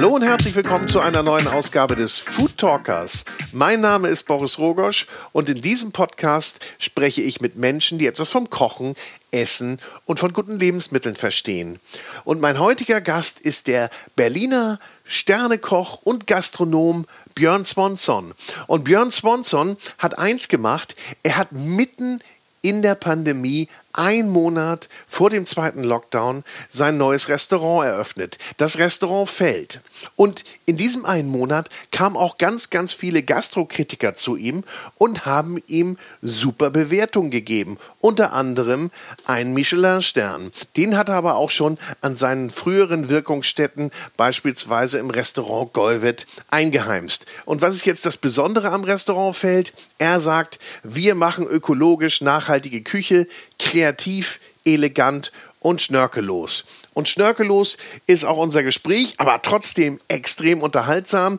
Hallo und herzlich willkommen zu einer neuen Ausgabe des Food Talkers. Mein Name ist Boris Rogosch und in diesem Podcast spreche ich mit Menschen, die etwas vom Kochen, Essen und von guten Lebensmitteln verstehen. Und mein heutiger Gast ist der Berliner Sternekoch und Gastronom Björn Swanson. Und Björn Swanson hat eins gemacht, er hat mitten in der Pandemie ein Monat vor dem zweiten Lockdown sein neues Restaurant eröffnet. Das Restaurant Feld. Und in diesem einen Monat kamen auch ganz, ganz viele Gastrokritiker zu ihm und haben ihm super Bewertungen gegeben. Unter anderem einen Michelin-Stern. Den hat er aber auch schon an seinen früheren Wirkungsstätten, beispielsweise im Restaurant Golvet, eingeheimst. Und was ist jetzt das Besondere am Restaurant Feld? Er sagt, wir machen ökologisch nachhaltige Küche, kreativ, elegant und schnörkellos. Und schnörkellos ist auch unser Gespräch, aber trotzdem extrem unterhaltsam.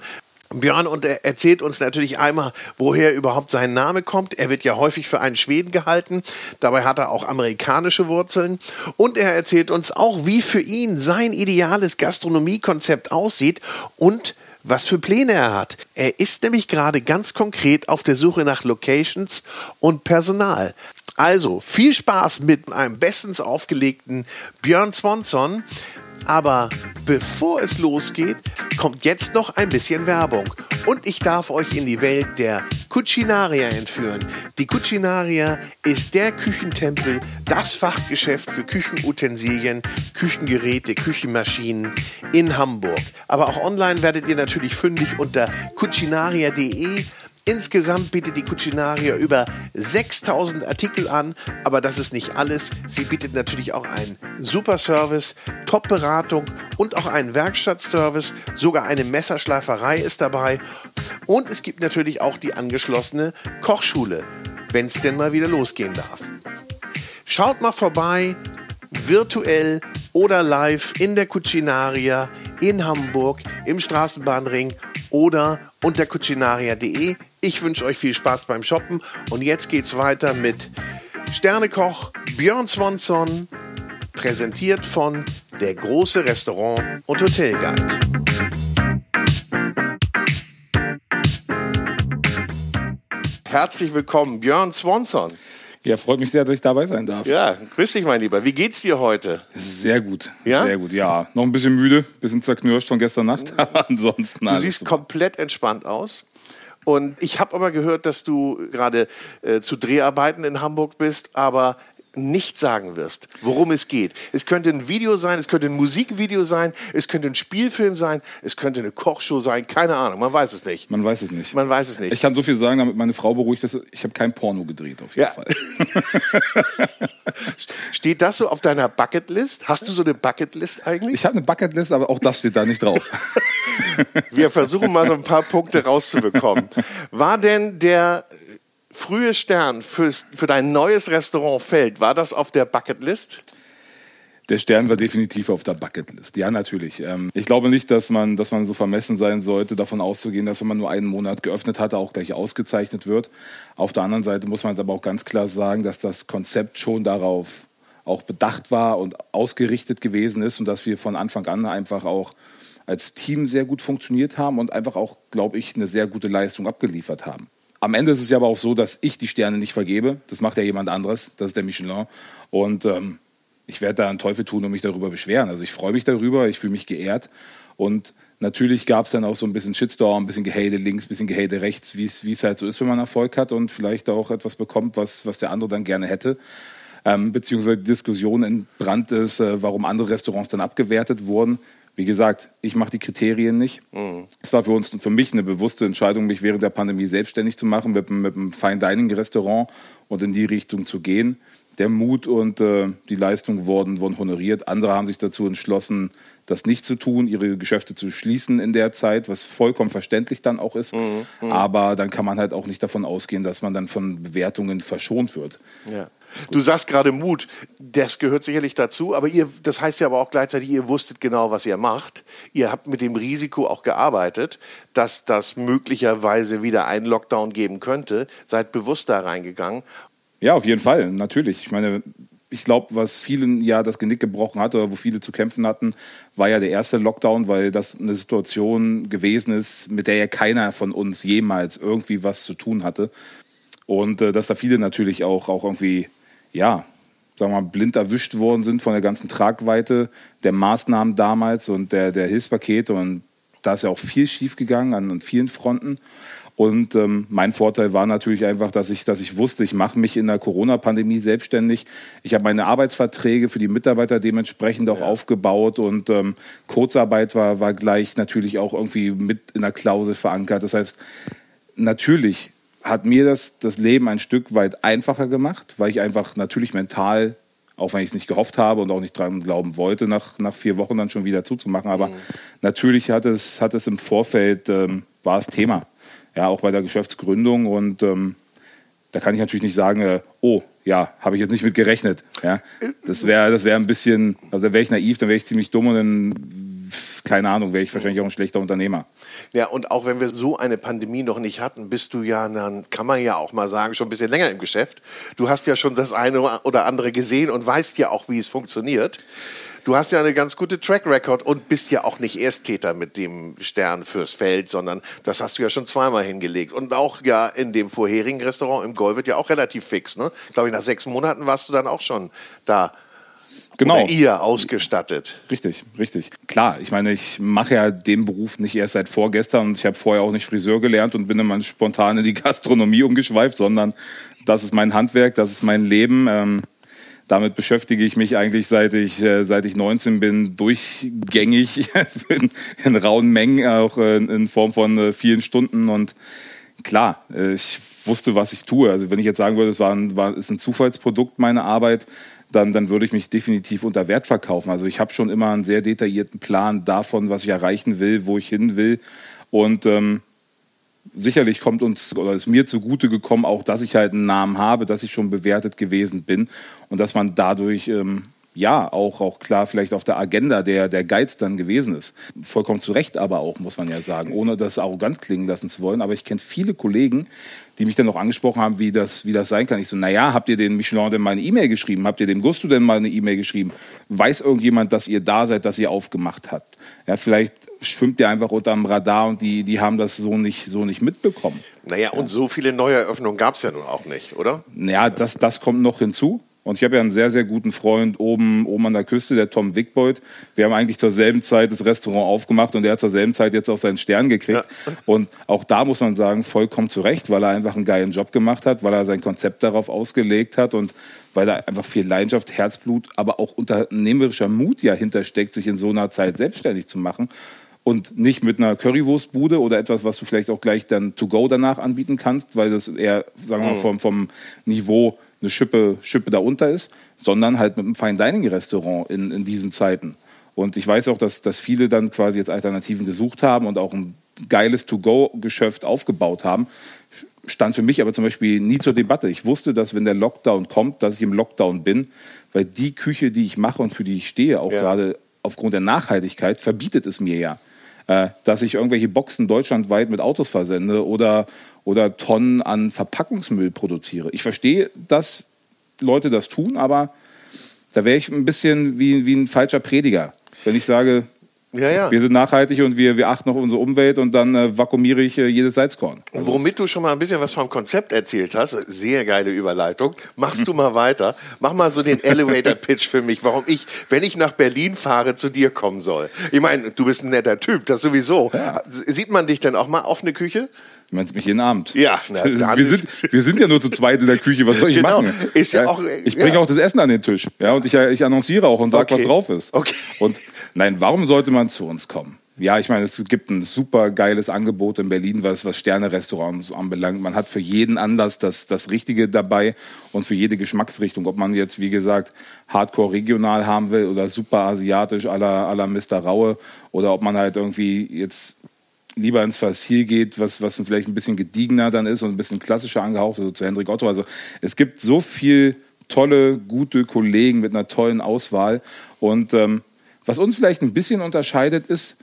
Björn und er erzählt uns natürlich einmal, woher überhaupt sein Name kommt. Er wird ja häufig für einen Schweden gehalten. Dabei hat er auch amerikanische Wurzeln. Und er erzählt uns auch, wie für ihn sein ideales Gastronomiekonzept aussieht und was für Pläne er hat. Er ist nämlich gerade ganz konkret auf der Suche nach Locations und Personal. Also viel Spaß mit einem bestens aufgelegten Björn Swanson. Aber bevor es losgeht, kommt jetzt noch ein bisschen Werbung. Und ich darf euch in die Welt der Cucinaria entführen. Die Cucinaria ist der Küchentempel, das Fachgeschäft für Küchenutensilien, Küchengeräte, Küchenmaschinen in Hamburg. Aber auch online werdet ihr natürlich fündig unter cucinaria.de. Insgesamt bietet die Cucinaria über 6000 Artikel an, aber das ist nicht alles. Sie bietet natürlich auch einen super Service, Top-Beratung und auch einen Werkstattservice. Sogar eine Messerschleiferei ist dabei. Und es gibt natürlich auch die angeschlossene Kochschule, wenn es denn mal wieder losgehen darf. Schaut mal vorbei, virtuell oder live in der Cucinaria in Hamburg im Straßenbahnring oder unter cucinaria.de. Ich wünsche euch viel Spaß beim Shoppen und jetzt geht's weiter mit Sternekoch Björn Swanson, präsentiert von der große Restaurant und Hotelguide. Herzlich willkommen, Björn Swanson. Ja, freut mich sehr, dass ich dabei sein darf. Ja, grüß dich, mein Lieber. Wie geht's dir heute? Sehr gut. Ja? Sehr gut, ja. Noch ein bisschen müde, bisschen zerknirscht von gestern Nacht, aber ansonsten Du siehst super. komplett entspannt aus. Und ich habe aber gehört, dass du gerade äh, zu Dreharbeiten in Hamburg bist, aber nicht sagen wirst, worum es geht. Es könnte ein Video sein, es könnte ein Musikvideo sein, es könnte ein Spielfilm sein, es könnte eine Kochshow sein, keine Ahnung, man weiß es nicht. Man weiß es nicht. Man weiß es nicht. Ich kann so viel sagen, damit meine Frau beruhigt ist, ich habe kein Porno gedreht auf jeden ja. Fall. steht das so auf deiner Bucketlist? Hast du so eine Bucketlist eigentlich? Ich habe eine Bucketlist, aber auch das steht da nicht drauf. Wir versuchen mal so ein paar Punkte rauszubekommen. War denn der frühe Stern fürs, für dein neues Restaurant Feld, war das auf der Bucketlist? Der Stern war definitiv auf der Bucketlist. Ja, natürlich. Ähm, ich glaube nicht, dass man, dass man so vermessen sein sollte, davon auszugehen, dass wenn man nur einen Monat geöffnet hatte, auch gleich ausgezeichnet wird. Auf der anderen Seite muss man aber auch ganz klar sagen, dass das Konzept schon darauf auch bedacht war und ausgerichtet gewesen ist und dass wir von Anfang an einfach auch als Team sehr gut funktioniert haben und einfach auch, glaube ich, eine sehr gute Leistung abgeliefert haben. Am Ende ist es ja aber auch so, dass ich die Sterne nicht vergebe. Das macht ja jemand anderes. Das ist der Michelin. Und ähm, ich werde da einen Teufel tun und mich darüber beschweren. Also ich freue mich darüber, ich fühle mich geehrt. Und natürlich gab es dann auch so ein bisschen Shitstorm, ein bisschen Gehate links, ein bisschen Gehate rechts, wie es halt so ist, wenn man Erfolg hat und vielleicht auch etwas bekommt, was, was der andere dann gerne hätte. Ähm, beziehungsweise die Diskussion entbrannt ist, äh, warum andere Restaurants dann abgewertet wurden. Wie gesagt, ich mache die Kriterien nicht. Mhm. Es war für uns für mich eine bewusste Entscheidung, mich während der Pandemie selbstständig zu machen, mit, mit einem Fine Dining Restaurant und in die Richtung zu gehen. Der Mut und äh, die Leistung wurden, wurden honoriert. Andere haben sich dazu entschlossen, das nicht zu tun, ihre Geschäfte zu schließen in der Zeit, was vollkommen verständlich dann auch ist. Mhm. Mhm. Aber dann kann man halt auch nicht davon ausgehen, dass man dann von Bewertungen verschont wird. Ja. Du sagst gerade Mut, das gehört sicherlich dazu, aber ihr, das heißt ja aber auch gleichzeitig, ihr wusstet genau, was ihr macht. Ihr habt mit dem Risiko auch gearbeitet, dass das möglicherweise wieder einen Lockdown geben könnte. Seid bewusst da reingegangen. Ja, auf jeden Fall, natürlich. Ich meine, ich glaube, was vielen ja das Genick gebrochen hat oder wo viele zu kämpfen hatten, war ja der erste Lockdown, weil das eine Situation gewesen ist, mit der ja keiner von uns jemals irgendwie was zu tun hatte. Und äh, dass da viele natürlich auch, auch irgendwie, ja, sagen wir mal, blind erwischt worden sind von der ganzen Tragweite der Maßnahmen damals und der, der Hilfspakete. Und da ist ja auch viel schiefgegangen an, an vielen Fronten. Und ähm, mein Vorteil war natürlich einfach, dass ich, dass ich wusste, ich mache mich in der Corona-Pandemie selbstständig. Ich habe meine Arbeitsverträge für die Mitarbeiter dementsprechend auch ja. aufgebaut und ähm, Kurzarbeit war, war gleich natürlich auch irgendwie mit in der Klausel verankert. Das heißt, natürlich hat mir das, das Leben ein Stück weit einfacher gemacht, weil ich einfach natürlich mental auch wenn ich es nicht gehofft habe und auch nicht dran glauben wollte, nach, nach vier Wochen dann schon wieder zuzumachen. Aber mhm. natürlich hat es, hat es im Vorfeld, ähm, war es Thema ja, auch bei der Geschäftsgründung. Und ähm, da kann ich natürlich nicht sagen, äh, oh, ja, habe ich jetzt nicht mit gerechnet. Ja, das wäre das wär ein bisschen, also da wäre ich naiv, dann wäre ich ziemlich dumm und dann, keine Ahnung, wäre ich wahrscheinlich auch ein schlechter Unternehmer. Ja, und auch wenn wir so eine Pandemie noch nicht hatten, bist du ja, dann kann man ja auch mal sagen, schon ein bisschen länger im Geschäft. Du hast ja schon das eine oder andere gesehen und weißt ja auch, wie es funktioniert. Du hast ja eine ganz gute Track Record und bist ja auch nicht Ersttäter mit dem Stern fürs Feld, sondern das hast du ja schon zweimal hingelegt. Und auch ja in dem vorherigen Restaurant im wird ja auch relativ fix. Ne? Glaube ich, nach sechs Monaten warst du dann auch schon da genau. oder ihr ausgestattet. Richtig, richtig. Klar, ich meine, ich mache ja den Beruf nicht erst seit vorgestern und ich habe vorher auch nicht Friseur gelernt und bin immer spontan in die Gastronomie umgeschweift, sondern das ist mein Handwerk, das ist mein Leben. Ähm, damit beschäftige ich mich eigentlich seit ich, äh, seit ich 19 bin, durchgängig in, in rauen Mengen, auch äh, in Form von äh, vielen Stunden. Und klar, ich wusste, was ich tue. Also wenn ich jetzt sagen würde, es war ein, war, ist ein Zufallsprodukt meine Arbeit, dann, dann würde ich mich definitiv unter Wert verkaufen. Also ich habe schon immer einen sehr detaillierten Plan davon, was ich erreichen will, wo ich hin will. Und ähm, sicherlich kommt uns oder ist mir zugute gekommen, auch dass ich halt einen Namen habe, dass ich schon bewertet gewesen bin und dass man dadurch ähm, ja auch, auch klar vielleicht auf der Agenda der, der Guides dann gewesen ist. Vollkommen zu Recht aber auch, muss man ja sagen, ohne das arrogant klingen lassen zu wollen. Aber ich kenne viele Kollegen, die mich dann noch angesprochen haben, wie das, wie das sein kann. Ich so, naja, habt ihr den Michelin denn mal eine E-Mail geschrieben? Habt ihr dem Gusto denn mal eine E-Mail geschrieben? Weiß irgendjemand, dass ihr da seid, dass ihr aufgemacht habt? Ja, vielleicht schwimmt der einfach unterm Radar und die, die haben das so nicht, so nicht mitbekommen. Naja, und so viele Neueröffnungen gab es ja nun auch nicht, oder? Naja, das, das kommt noch hinzu. Und ich habe ja einen sehr, sehr guten Freund oben, oben an der Küste, der Tom Wickbold. Wir haben eigentlich zur selben Zeit das Restaurant aufgemacht und er hat zur selben Zeit jetzt auch seinen Stern gekriegt. Ja. Und auch da muss man sagen, vollkommen zu Recht, weil er einfach einen geilen Job gemacht hat, weil er sein Konzept darauf ausgelegt hat und weil da einfach viel Leidenschaft, Herzblut, aber auch unternehmerischer Mut ja hintersteckt, sich in so einer Zeit selbstständig zu machen und nicht mit einer Currywurstbude oder etwas, was du vielleicht auch gleich dann to go danach anbieten kannst, weil das eher, sagen wir mal, mhm. vom, vom Niveau eine Schippe, Schippe darunter ist, sondern halt mit einem Fine Dining Restaurant in, in diesen Zeiten. Und ich weiß auch, dass, dass viele dann quasi jetzt Alternativen gesucht haben und auch ein geiles To-Go-Geschäft aufgebaut haben. Stand für mich aber zum Beispiel nie zur Debatte. Ich wusste, dass wenn der Lockdown kommt, dass ich im Lockdown bin, weil die Küche, die ich mache und für die ich stehe, auch ja. gerade aufgrund der Nachhaltigkeit, verbietet es mir ja äh, dass ich irgendwelche Boxen deutschlandweit mit Autos versende oder, oder Tonnen an Verpackungsmüll produziere. Ich verstehe, dass Leute das tun, aber da wäre ich ein bisschen wie, wie ein falscher Prediger, wenn ich sage, ja, ja. Wir sind nachhaltig und wir, wir achten auf unsere Umwelt und dann äh, vakuumiere ich äh, jedes Salzkorn. Und womit du schon mal ein bisschen was vom Konzept erzählt hast, sehr geile Überleitung, machst du mal weiter. Mach mal so den Elevator-Pitch für mich, warum ich, wenn ich nach Berlin fahre, zu dir kommen soll. Ich meine, du bist ein netter Typ, das sowieso. Ja. Sieht man dich denn auch mal offene Küche? Du meinst mich jeden Abend? Ja. Na, wir, sind, wir sind ja nur zu zweit in der Küche, was soll ich genau. machen? Ist ja, auch, ich bringe ja. auch das Essen an den Tisch. Ja, und ich, ich annonciere auch und sage, okay. was drauf ist. Okay. Und nein, warum sollte man zu uns kommen? Ja, ich meine, es gibt ein super geiles Angebot in Berlin, was, was Sterne-Restaurants anbelangt. Man hat für jeden Anlass das, das Richtige dabei und für jede Geschmacksrichtung. Ob man jetzt, wie gesagt, Hardcore regional haben will oder super asiatisch à la, à la Mr. Raue oder ob man halt irgendwie jetzt lieber ins Fossil geht, was, was vielleicht ein bisschen gediegener dann ist und ein bisschen klassischer angehaucht, also zu Hendrik Otto. Also es gibt so viel tolle, gute Kollegen mit einer tollen Auswahl. Und ähm, was uns vielleicht ein bisschen unterscheidet, ist,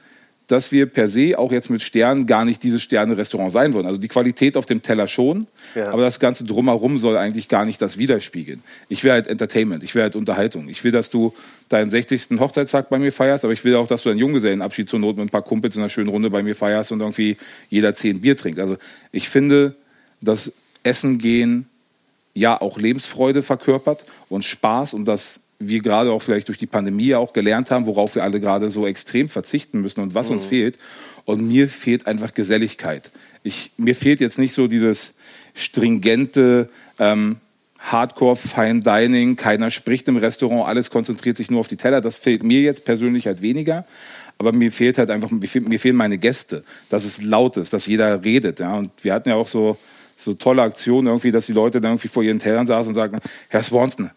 dass wir per se auch jetzt mit Sternen gar nicht dieses Sterne-Restaurant sein wollen. Also die Qualität auf dem Teller schon, ja. aber das Ganze drumherum soll eigentlich gar nicht das widerspiegeln. Ich will halt Entertainment, ich will halt Unterhaltung. Ich will, dass du deinen 60. Hochzeitstag bei mir feierst, aber ich will auch, dass du deinen Junggesellenabschied zur Not mit ein paar Kumpels in einer schönen Runde bei mir feierst und irgendwie jeder zehn Bier trinkt. Also ich finde, dass Essen gehen ja auch Lebensfreude verkörpert und Spaß und das wir gerade auch vielleicht durch die Pandemie auch gelernt haben, worauf wir alle gerade so extrem verzichten müssen und was mhm. uns fehlt. Und mir fehlt einfach Geselligkeit. Ich, mir fehlt jetzt nicht so dieses stringente ähm, Hardcore Fine Dining, keiner spricht im Restaurant, alles konzentriert sich nur auf die Teller. Das fehlt mir jetzt persönlich halt weniger. Aber mir fehlt halt einfach, mir, fehlen, mir fehlen meine Gäste, dass es laut ist, dass jeder redet. Ja? Und wir hatten ja auch so, so tolle Aktionen irgendwie, dass die Leute dann irgendwie vor ihren Tellern saßen und sagten, Herr Swanson,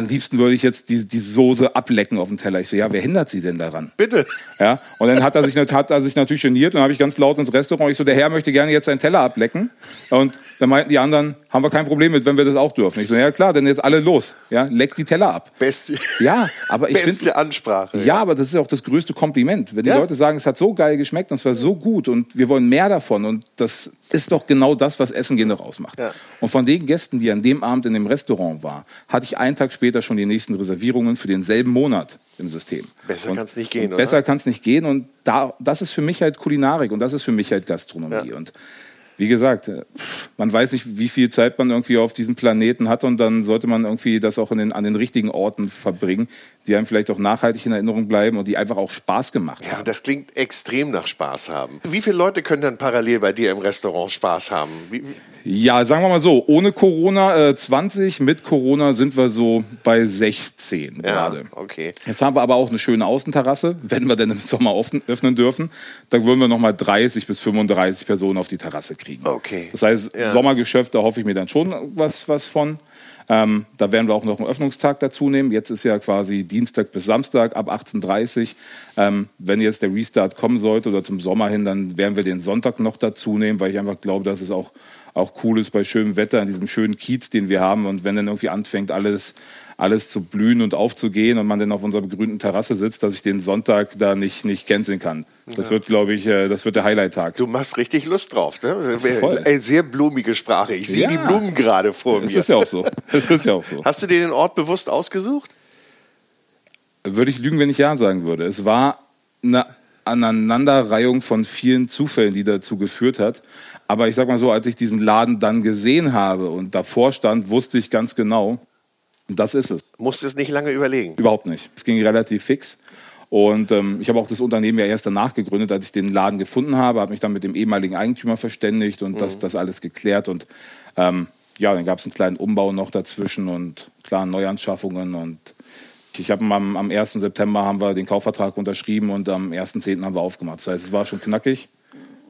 am liebsten würde ich jetzt die, die Soße ablecken auf dem Teller. Ich so, ja, wer hindert Sie denn daran? Bitte. Ja, und dann hat er sich, hat er sich natürlich geniert und dann habe ich ganz laut ins Restaurant, ich so, der Herr möchte gerne jetzt seinen Teller ablecken. Und dann meinten die anderen, haben wir kein Problem mit, wenn wir das auch dürfen. Ich so, ja klar, dann jetzt alle los. Ja, leckt die Teller ab. Beste, ja, aber ich Beste find, Ansprache. Ja, ja, aber das ist auch das größte Kompliment. Wenn die ja. Leute sagen, es hat so geil geschmeckt und es war so gut und wir wollen mehr davon und das ist doch genau das, was Essen gehen doch ausmacht. Ja. Und von den Gästen, die an dem Abend in dem Restaurant waren, hatte ich einen Tag später schon die nächsten Reservierungen für denselben Monat im System. Besser kann es nicht gehen, oder? Besser kann es nicht gehen. Und da, das ist für mich halt Kulinarik und das ist für mich halt Gastronomie. Ja. Und wie gesagt, äh, man weiß nicht, wie viel Zeit man irgendwie auf diesem Planeten hat und dann sollte man irgendwie das auch den, an den richtigen Orten verbringen, die einem vielleicht auch nachhaltig in Erinnerung bleiben und die einfach auch Spaß gemacht ja, haben. Das klingt extrem nach Spaß haben. Wie viele Leute können dann parallel bei dir im Restaurant Spaß haben? Wie, ja, sagen wir mal so, ohne Corona äh, 20, mit Corona sind wir so bei 16 ja, gerade. Okay. Jetzt haben wir aber auch eine schöne Außenterrasse, wenn wir denn im Sommer öffnen dürfen. Da würden wir nochmal 30 bis 35 Personen auf die Terrasse kriegen. Okay. Das heißt, ja. Sommergeschäft, da hoffe ich mir dann schon was, was von. Ähm, da werden wir auch noch einen Öffnungstag dazu nehmen. Jetzt ist ja quasi Dienstag bis Samstag ab 18.30 Uhr. Ähm, wenn jetzt der Restart kommen sollte oder zum Sommer hin, dann werden wir den Sonntag noch dazu nehmen, weil ich einfach glaube, dass es auch auch cool ist bei schönem Wetter, an diesem schönen Kiez, den wir haben. Und wenn dann irgendwie anfängt, alles, alles zu blühen und aufzugehen und man dann auf unserer begrünten Terrasse sitzt, dass ich den Sonntag da nicht, nicht canceln kann. Das ja. wird, glaube ich, äh, das wird der Highlight-Tag. Du machst richtig Lust drauf. Ne? Voll. Eine sehr blumige Sprache. Ich sehe ja. die Blumen gerade vor mir. Das ist ja auch so. Das ist ja auch so. Hast du dir den Ort bewusst ausgesucht? Würde ich lügen, wenn ich ja sagen würde. Es war eine Aneinanderreihung von vielen Zufällen, die dazu geführt hat. Aber ich sag mal so, als ich diesen Laden dann gesehen habe und davor stand, wusste ich ganz genau, das ist es. Musste es nicht lange überlegen? Überhaupt nicht. Es ging relativ fix. Und ähm, ich habe auch das Unternehmen ja erst danach gegründet, als ich den Laden gefunden habe, habe mich dann mit dem ehemaligen Eigentümer verständigt und mhm. das, das alles geklärt. Und ähm, ja, dann gab es einen kleinen Umbau noch dazwischen und klar Neuanschaffungen und ich habe am, am 1. September haben wir den Kaufvertrag unterschrieben und am 1.10. haben wir aufgemacht. Das heißt, es war schon knackig,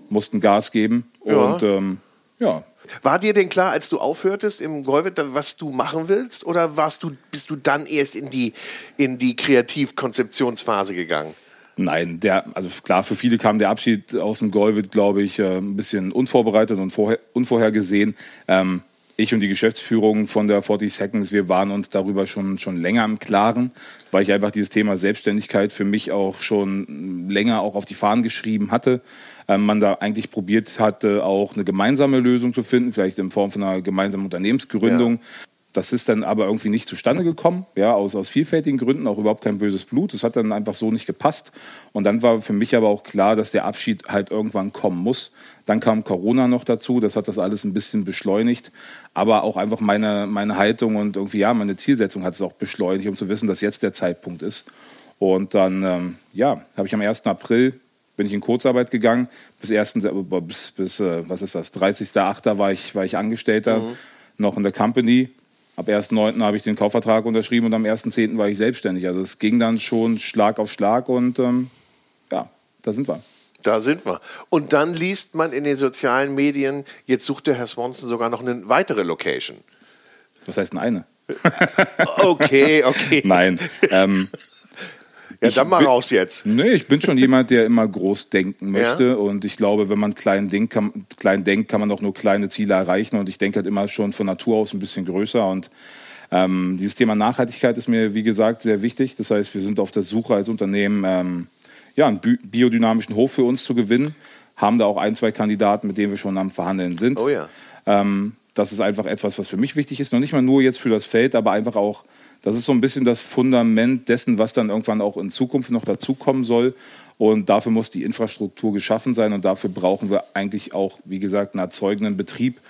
mussten Gas geben ja. und ähm, ja. War dir denn klar, als du aufhörtest im Golvet, was du machen willst? Oder warst du, bist du dann erst in die, in die Kreativkonzeptionsphase gegangen? Nein, der, also klar, für viele kam der Abschied aus dem Golvet, glaube ich, äh, ein bisschen unvorbereitet und vorher, unvorhergesehen. Ähm, ich und die Geschäftsführung von der 40 Seconds, wir waren uns darüber schon, schon länger im Klaren, weil ich einfach dieses Thema Selbstständigkeit für mich auch schon länger auch auf die Fahnen geschrieben hatte. Ähm, man da eigentlich probiert hatte, auch eine gemeinsame Lösung zu finden, vielleicht in Form von einer gemeinsamen Unternehmensgründung. Ja. Das ist dann aber irgendwie nicht zustande gekommen, ja, aus, aus vielfältigen Gründen, auch überhaupt kein böses Blut. Das hat dann einfach so nicht gepasst. Und dann war für mich aber auch klar, dass der Abschied halt irgendwann kommen muss. Dann kam Corona noch dazu, das hat das alles ein bisschen beschleunigt. Aber auch einfach meine, meine Haltung und irgendwie, ja, meine Zielsetzung hat es auch beschleunigt, um zu wissen, dass jetzt der Zeitpunkt ist. Und dann, ähm, ja, habe ich am 1. April bin ich in Kurzarbeit gegangen. Bis 1. bis, bis äh, was ist das, 30.8. war ich, war ich Angestellter, mhm. noch in der Company Ab 1.9. habe ich den Kaufvertrag unterschrieben und am 1.10. war ich selbstständig. Also es ging dann schon Schlag auf Schlag und ähm, ja, da sind wir. Da sind wir. Und dann liest man in den sozialen Medien, jetzt sucht der Herr Swanson sogar noch eine weitere Location. Was heißt denn eine? okay, okay. Nein. Ähm, ja, dann mal bin, raus jetzt. Nee, ich bin schon jemand, der immer groß denken möchte. Ja? Und ich glaube, wenn man klein, denkt, kann, klein denkt, kann man auch nur kleine Ziele erreichen. Und ich denke halt immer schon von Natur aus ein bisschen größer. Und ähm, dieses Thema Nachhaltigkeit ist mir, wie gesagt, sehr wichtig. Das heißt, wir sind auf der Suche als Unternehmen ähm, ja, einen biodynamischen Hof für uns zu gewinnen. Haben da auch ein, zwei Kandidaten, mit denen wir schon am Verhandeln sind. Oh ja. Ähm, das ist einfach etwas, was für mich wichtig ist. Noch nicht mal nur jetzt für das Feld, aber einfach auch, das ist so ein bisschen das Fundament dessen, was dann irgendwann auch in Zukunft noch dazukommen soll. Und dafür muss die Infrastruktur geschaffen sein und dafür brauchen wir eigentlich auch, wie gesagt, einen erzeugenden Betrieb,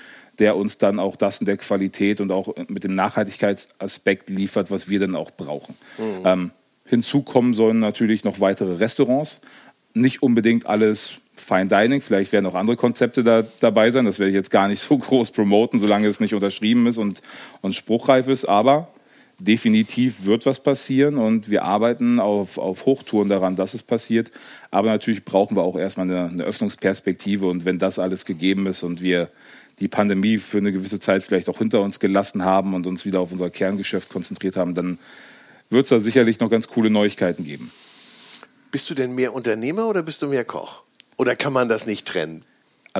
der uns dann auch das in der Qualität und auch mit dem Nachhaltigkeitsaspekt liefert, was wir dann auch brauchen. Mhm. Ähm, hinzu kommen sollen natürlich noch weitere Restaurants. Nicht unbedingt alles Fine Dining, vielleicht werden auch andere Konzepte da, dabei sein. Das werde ich jetzt gar nicht so groß promoten, solange es nicht unterschrieben ist und, und spruchreif ist. Aber definitiv wird was passieren und wir arbeiten auf, auf Hochtouren daran, dass es passiert. Aber natürlich brauchen wir auch erstmal eine, eine Öffnungsperspektive und wenn das alles gegeben ist und wir die Pandemie für eine gewisse Zeit vielleicht auch hinter uns gelassen haben und uns wieder auf unser Kerngeschäft konzentriert haben, dann wird es da sicherlich noch ganz coole Neuigkeiten geben. Bist du denn mehr Unternehmer oder bist du mehr Koch? Oder kann man das nicht trennen?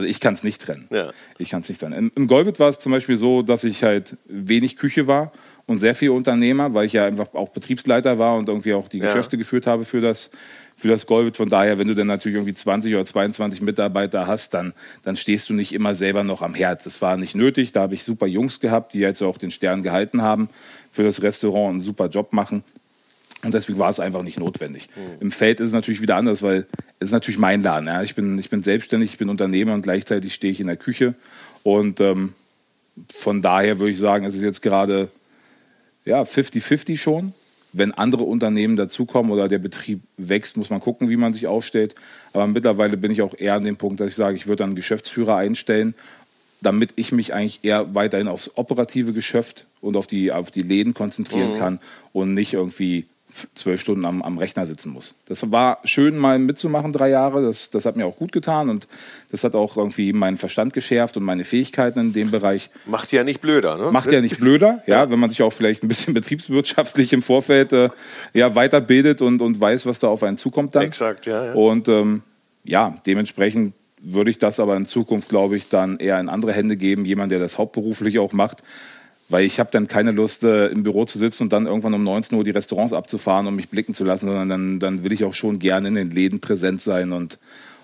Also ich kann es nicht trennen. Ja. Ich kann es nicht trennen. Im, im Golfit war es zum Beispiel so, dass ich halt wenig Küche war und sehr viel Unternehmer, weil ich ja einfach auch Betriebsleiter war und irgendwie auch die ja. Geschäfte geführt habe für das, für das Golfit. Von daher, wenn du dann natürlich irgendwie 20 oder 22 Mitarbeiter hast, dann, dann stehst du nicht immer selber noch am Herd. Das war nicht nötig. Da habe ich super Jungs gehabt, die jetzt auch den Stern gehalten haben für das Restaurant, einen super Job machen. Und deswegen war es einfach nicht notwendig. Mhm. Im Feld ist es natürlich wieder anders, weil es ist natürlich mein Laden. Ja. Ich, bin, ich bin selbstständig, ich bin Unternehmer und gleichzeitig stehe ich in der Küche. Und ähm, von daher würde ich sagen, es ist jetzt gerade ja, 50-50 schon. Wenn andere Unternehmen dazukommen oder der Betrieb wächst, muss man gucken, wie man sich aufstellt. Aber mittlerweile bin ich auch eher an dem Punkt, dass ich sage, ich würde einen Geschäftsführer einstellen, damit ich mich eigentlich eher weiterhin aufs operative Geschäft und auf die, auf die Läden konzentrieren mhm. kann und nicht irgendwie zwölf Stunden am, am Rechner sitzen muss. Das war schön, mal mitzumachen, drei Jahre. Das, das hat mir auch gut getan und das hat auch irgendwie meinen Verstand geschärft und meine Fähigkeiten in dem Bereich. Macht ja nicht blöder, ne? Macht ja nicht blöder, ja, ja. wenn man sich auch vielleicht ein bisschen betriebswirtschaftlich im Vorfeld äh, ja, weiterbildet und, und weiß, was da auf einen zukommt dann. Exakt, ja. ja. Und ähm, ja, dementsprechend würde ich das aber in Zukunft, glaube ich, dann eher in andere Hände geben, jemand, der das hauptberuflich auch macht weil ich habe dann keine Lust, äh, im Büro zu sitzen und dann irgendwann um 19 Uhr die Restaurants abzufahren und mich blicken zu lassen, sondern dann, dann will ich auch schon gerne in den Läden präsent sein und,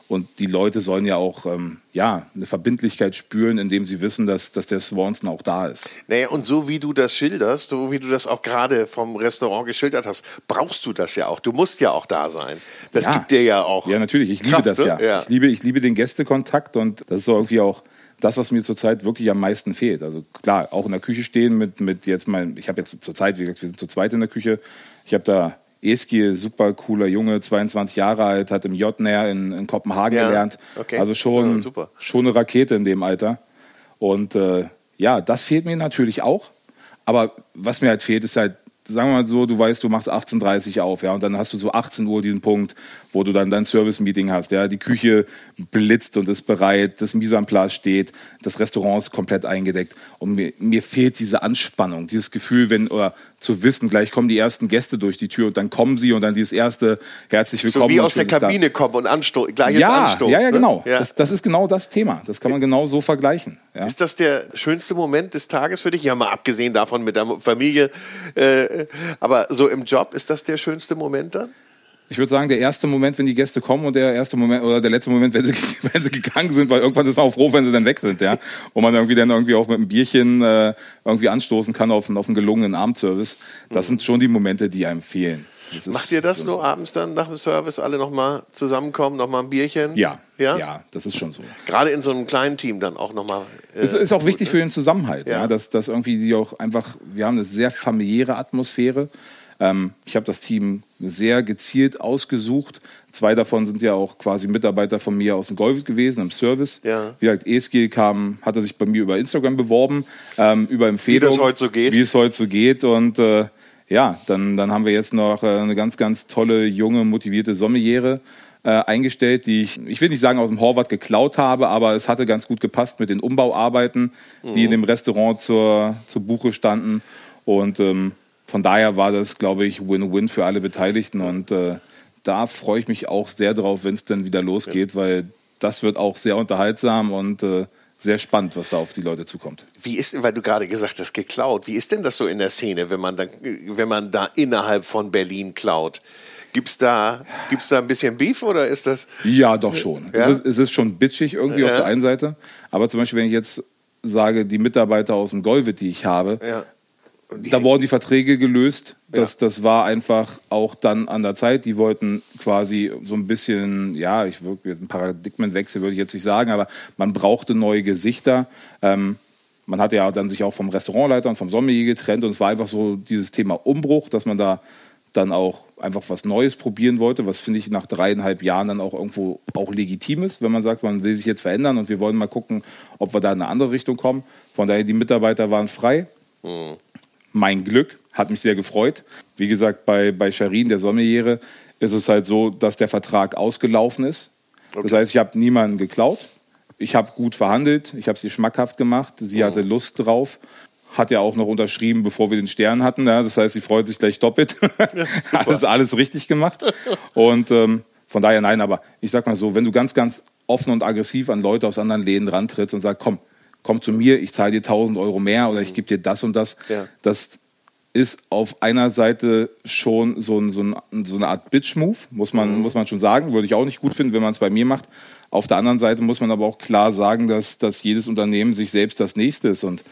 und die Leute sollen ja auch ähm, ja, eine Verbindlichkeit spüren, indem sie wissen, dass, dass der Swanson auch da ist. Naja, und so wie du das schilderst, so wie du das auch gerade vom Restaurant geschildert hast, brauchst du das ja auch. Du musst ja auch da sein. Das ja. gibt dir ja auch. Ja, natürlich. Ich Kraft, liebe das ja. ja. Ich, liebe, ich liebe den Gästekontakt und das ist so irgendwie auch das, was mir zurzeit wirklich am meisten fehlt. Also klar, auch in der Küche stehen mit, mit jetzt mein, ich habe jetzt zurzeit, wie gesagt, wir sind zu zweit in der Küche. Ich habe da Eski, super cooler Junge, 22 Jahre alt, hat im JNR in, in Kopenhagen ja, gelernt. Okay. Also schon, ja, schon eine Rakete in dem Alter. Und äh, ja, das fehlt mir natürlich auch. Aber was mir halt fehlt, ist halt sagen wir mal so, du weißt, du machst 18.30 Uhr auf, ja, und dann hast du so 18 Uhr diesen Punkt, wo du dann dein Service-Meeting hast, ja, die Küche blitzt und ist bereit, das Mise en place steht, das Restaurant ist komplett eingedeckt. Und mir, mir fehlt diese Anspannung, dieses Gefühl, wenn, oder zu wissen, gleich kommen die ersten Gäste durch die Tür und dann kommen sie und dann dieses erste herzlich willkommen. So wie aus der Kabine kommen und ansto gleiches ja, Anstoß. Ja, ja, genau. Ne? Ja. Das, das, ist genau das Thema. Das kann man genau so vergleichen. Ja. Ist das der schönste Moment des Tages für dich? Ja, mal abgesehen davon mit der Familie. Äh, aber so im Job, ist das der schönste Moment dann? Ich würde sagen, der erste Moment, wenn die Gäste kommen und der erste Moment oder der letzte Moment, wenn sie, wenn sie gegangen sind, weil irgendwann ist man auch froh, wenn sie dann weg sind, ja. Und man irgendwie dann irgendwie auch mit einem Bierchen äh, irgendwie anstoßen kann auf, auf einen gelungenen Abendservice. Das sind schon die Momente, die einem fehlen. Macht ihr das so abends dann nach dem Service alle nochmal zusammenkommen, nochmal ein Bierchen? Ja, ja, ja, das ist schon so. Gerade in so einem kleinen Team dann auch nochmal. Äh, ist, ist auch wichtig ne? für den Zusammenhalt, ja. ja, dass, dass irgendwie die auch einfach, wir haben eine sehr familiäre Atmosphäre. Ähm, ich habe das Team sehr gezielt ausgesucht. Zwei davon sind ja auch quasi Mitarbeiter von mir aus dem Golf gewesen, im Service. Ja. Wie gesagt, ESG kam, hatte sich bei mir über Instagram beworben, ähm, über Empfehlung. Wie das heute so geht. Wie es heute so geht. Und äh, ja, dann, dann haben wir jetzt noch äh, eine ganz, ganz tolle, junge, motivierte Sommeliere äh, eingestellt, die ich, ich will nicht sagen aus dem Horvath geklaut habe, aber es hatte ganz gut gepasst mit den Umbauarbeiten, die mhm. in dem Restaurant zur, zur Buche standen. Und ähm, von daher war das, glaube ich, Win-Win für alle Beteiligten und äh, da freue ich mich auch sehr drauf, wenn es dann wieder losgeht, ja. weil das wird auch sehr unterhaltsam und äh, sehr spannend, was da auf die Leute zukommt. Wie ist, weil du gerade gesagt hast, geklaut, wie ist denn das so in der Szene, wenn man, da, wenn man da innerhalb von Berlin klaut? Gibt's da, gibt's da ein bisschen Beef oder ist das? Ja, doch schon. Ja? Es, ist, es ist schon bitchig irgendwie Ja. auf der einen Seite. Aber zum Beispiel, wenn ich jetzt sage, die Mitarbeiter aus dem Golvit, die ich habe, Ja. Da wurden die Verträge gelöst. Das, das war einfach auch dann an der Zeit. Die wollten quasi so ein bisschen, ja, ich würde einen Paradigmenwechsel würde ich jetzt nicht sagen, aber man brauchte neue Gesichter. Ähm, man hatte ja dann sich auch vom Restaurantleiter und vom Sommelier getrennt und es war einfach so dieses Thema Umbruch, dass man da dann auch einfach was Neues probieren wollte, was finde ich nach dreieinhalb Jahren dann auch irgendwo auch legitim ist, wenn man sagt, man will sich jetzt verändern und wir wollen mal gucken, ob wir da in eine andere Richtung kommen. Von daher, die Mitarbeiter waren frei. Mein Glück, hat mich sehr gefreut. Wie gesagt, bei, bei Sharin, der Sommeliere, ist es halt so, dass der Vertrag ausgelaufen ist. Das heißt, ich habe niemanden geklaut. Ich habe gut verhandelt, ich habe sie schmackhaft gemacht, sie hatte Lust drauf. Hat ja auch noch unterschrieben, bevor wir den Stern hatten. Ja, das heißt, sie freut sich gleich doppelt. alles, alles richtig gemacht. Und ähm, von daher nein, aber ich sag mal so, wenn du ganz, ganz offen und aggressiv an Leute aus anderen Läden rantrittst und sagst, komm, komm zu mir, ich zahle dir 1000 Euro mehr oder ich gebe dir das und das, Ja. das ist auf einer Seite schon so, ein, so, ein, so eine Art Bitch-Move, muss man, muss man schon sagen. Würde ich auch nicht gut finden, wenn man es bei mir macht. Auf der anderen Seite muss man aber auch klar sagen, dass, dass jedes Unternehmen sich selbst das nächste ist. Und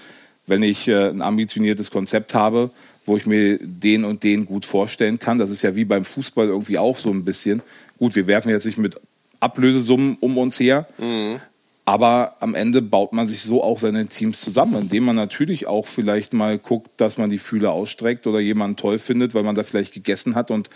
wenn ich äh, ein ambitioniertes Konzept habe, wo ich mir den und den gut vorstellen kann, das ist ja wie beim Fußball irgendwie auch so ein bisschen. Gut, wir werfen jetzt nicht mit Ablösesummen um uns her, aber am Ende baut man sich so auch seine Teams zusammen, indem man natürlich auch vielleicht mal guckt, dass man die Fühler ausstreckt oder jemanden toll findet, weil man da vielleicht gegessen hat und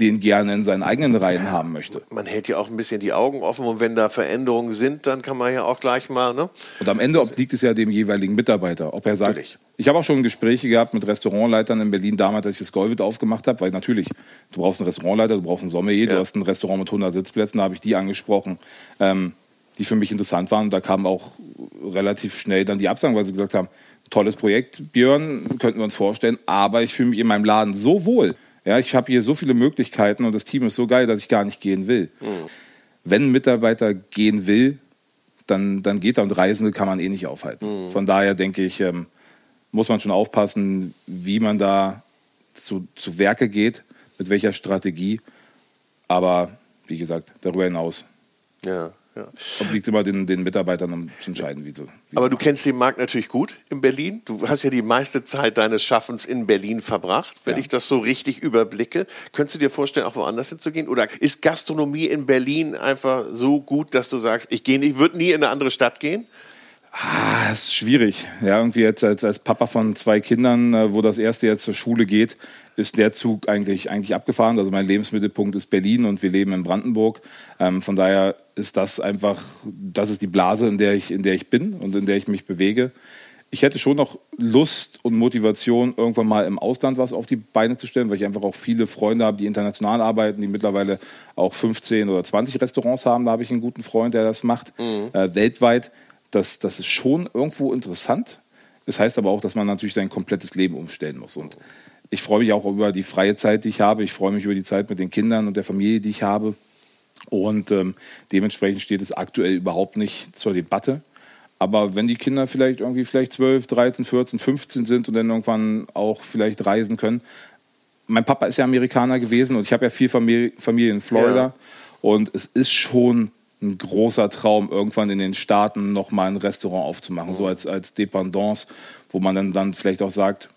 den gerne in seinen eigenen Reihen haben möchte. Man hält ja auch ein bisschen die Augen offen und wenn da Veränderungen sind, dann kann man ja auch gleich mal, ne? Und am Ende obliegt es ja dem jeweiligen Mitarbeiter, ob er sagt, Natürlich. ich habe auch schon Gespräche gehabt mit Restaurantleitern in Berlin damals, als ich das Golvit aufgemacht habe, weil natürlich, du brauchst einen Restaurantleiter, du brauchst einen Sommelier, Ja. du hast ein Restaurant mit 100 Sitzplätzen, da habe ich die angesprochen, ähm, die für mich interessant waren. Da kamen auch relativ schnell dann die Absagen, weil sie gesagt haben, tolles Projekt, Björn, könnten wir uns vorstellen, aber ich fühle mich in meinem Laden so wohl. Ja, ich habe hier so viele Möglichkeiten und das Team ist so geil, dass ich gar nicht gehen will. Wenn ein Mitarbeiter gehen will, dann, dann geht er und Reisende kann man eh nicht aufhalten. Von daher denke ich, ähm, muss man schon aufpassen, wie man da zu, zu Werke geht, mit welcher Strategie. Aber wie gesagt, darüber hinaus Ja, ja. obliegt immer den, den Mitarbeitern, um zu entscheiden, wie so. Wie Aber du kennst den Markt natürlich gut in Berlin. Du hast ja die meiste Zeit deines Schaffens in Berlin verbracht, wenn Ja. ich das so richtig überblicke. Könntest du dir vorstellen, auch woanders hinzugehen? Oder ist Gastronomie in Berlin einfach so gut, dass du sagst, ich gehe nicht, würde nie in eine andere Stadt gehen? Ah, das ist schwierig. Ja, irgendwie jetzt als, als Papa von zwei Kindern, äh, wo das erste jetzt zur Schule geht, ist der Zug eigentlich, eigentlich abgefahren. Also mein Lebensmittelpunkt ist Berlin und wir leben in Brandenburg. Ähm, von daher ist das einfach, das ist die Blase, in der ich, in der ich bin und in der ich mich bewege. Ich hätte schon noch Lust und Motivation, irgendwann mal im Ausland was auf die Beine zu stellen, weil ich einfach auch viele Freunde habe, die international arbeiten, die mittlerweile auch 15 oder 20 Restaurants haben. Da habe ich einen guten Freund, der das macht, äh, weltweit. Das, das ist schon irgendwo interessant. Das heißt aber auch, dass man natürlich sein komplettes Leben umstellen muss. Und ich freue mich auch über die freie Zeit, die ich habe. Ich freue mich über die Zeit mit den Kindern und der Familie, die ich habe. Und ähm, dementsprechend steht es aktuell überhaupt nicht zur Debatte. Aber wenn die Kinder vielleicht irgendwie vielleicht 12, 13, 14, 15 sind und dann irgendwann auch vielleicht reisen können. Mein Papa ist ja Amerikaner gewesen und ich habe ja viel Familie, Familie in Florida. Ja. Und es ist schon ein großer Traum, irgendwann in den Staaten nochmal ein Restaurant aufzumachen, so als, als Dependance, wo man dann, dann vielleicht auch sagt,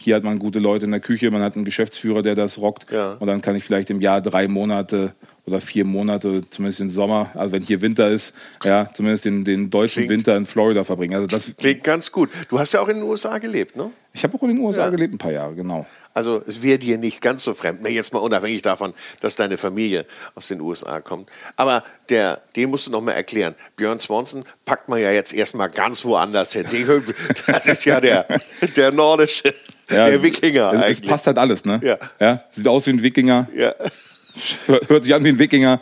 hier hat man gute Leute in der Küche, man hat einen Geschäftsführer, der das rockt. Ja. Und dann kann ich vielleicht im Jahr drei Monate oder vier Monate, zumindest den Sommer, also wenn hier Winter ist, ja, zumindest den, den deutschen Klingt- Winter in Florida verbringen. Also das, Klingt ganz gut. Du hast ja auch in den USA gelebt, ne? ich habe auch in den USA Ja. gelebt, ein paar Jahre, genau. Also es wäre dir nicht ganz so fremd, jetzt mal unabhängig davon, dass deine Familie aus den USA kommt. Aber der, den musst du noch mal erklären. Björn Swanson packt man ja jetzt erstmal ganz woanders hin. Das ist ja der, der nordische, der Wikinger es, es eigentlich. passt halt alles, ne? Ja. ja. Sieht aus wie ein Wikinger, Ja. hört sich an wie ein Wikinger.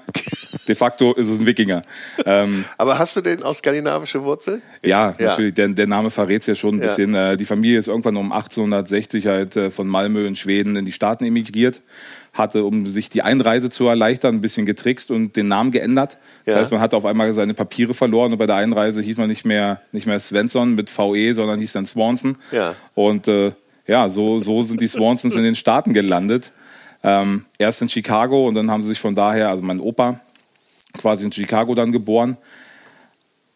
De facto ist es ein Wikinger. Ähm, Aber hast du den aus skandinavische Wurzel? Ja, Ja. natürlich. Der, der Name verrät es ja schon ein Ja. bisschen. Äh, die Familie ist irgendwann um 1860 halt äh, von Malmö in Schweden in die Staaten emigriert, hatte, um sich die Einreise zu erleichtern, ein bisschen getrickst und den Namen geändert. Ja. Das heißt, man hat auf einmal seine Papiere verloren und bei der Einreise hieß man nicht mehr, nicht mehr Svensson mit VE, sondern hieß dann Swanson. Ja. Und äh, ja, so, so sind die Swansons in den Staaten gelandet. Ähm, erst in Chicago und dann haben sie sich von daher, also mein Opa, quasi in Chicago dann geboren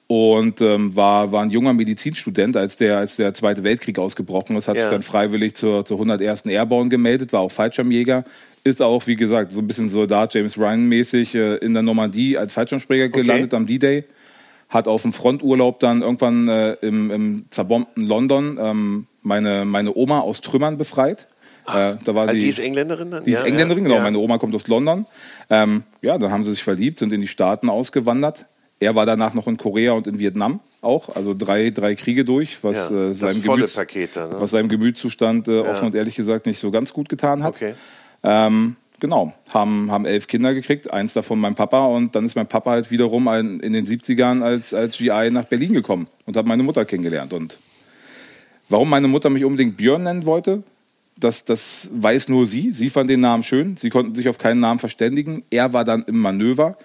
und ähm, war, war ein junger Medizinstudent, als der, als der Zweite Weltkrieg ausgebrochen ist, hat ja. sich dann freiwillig zur, zur 101. Airborne gemeldet, war auch Fallschirmjäger, ist auch, wie gesagt, so ein bisschen Soldat James Ryan-mäßig äh, in der Normandie als Fallschirmspringer okay. gelandet am D-Day. Hat auf dem Fronturlaub dann irgendwann äh, im, im zerbombten London ähm, meine, meine Oma aus Trümmern befreit. Ach, äh, da war also sie, die ist Engländerin dann? Die ja, ist Engländerin, ja, genau. Ja. Meine Oma kommt aus London. Ähm, ja, dann haben sie sich verliebt, sind in die Staaten ausgewandert. Er war danach noch in Korea und in Vietnam auch, also drei, drei Kriege durch, was, äh, seinem, Gemüts, Paket dann, ne? was seinem Gemütszustand äh, offen und ehrlich gesagt nicht so ganz gut getan hat. Okay. Ähm, genau, haben, haben elf Kinder gekriegt, eins davon mein Papa und dann ist mein Papa halt wiederum ein, in den 70ern als, als GI nach Berlin gekommen und hat meine Mutter kennengelernt. Und warum meine Mutter mich unbedingt Björn nennen wollte, das, das weiß nur sie. Sie fand den Namen schön. Sie konnten sich auf keinen Namen verständigen. Er war dann im Manöver.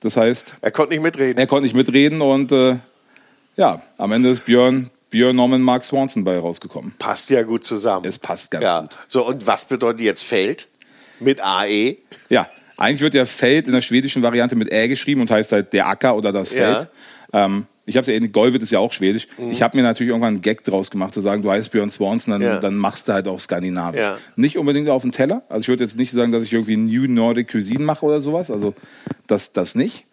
Das heißt. Er konnte nicht mitreden. Er konnte nicht mitreden und äh, ja, am Ende ist Björn, Björn Norman Mark Swanson bei rausgekommen. Passt ja gut zusammen. Es passt ganz ja. gut. So, und was bedeutet jetzt Feld? Mit AE? Ja, eigentlich wird ja Feld in der schwedischen Variante mit Ä geschrieben und heißt halt der Acker oder das Feld. Ja. Ähm, ich habe es ja, Golvet ist ja auch schwedisch. Mhm. Ich habe mir natürlich irgendwann einen Gag draus gemacht, zu sagen, du heißt Björn Swanson, dann, ja. dann machst du halt auch Skandinavisch. Ja. Nicht unbedingt auf dem Teller. Also ich würde jetzt nicht sagen, dass ich irgendwie New Nordic Cuisine mache oder sowas. Also das, das nicht.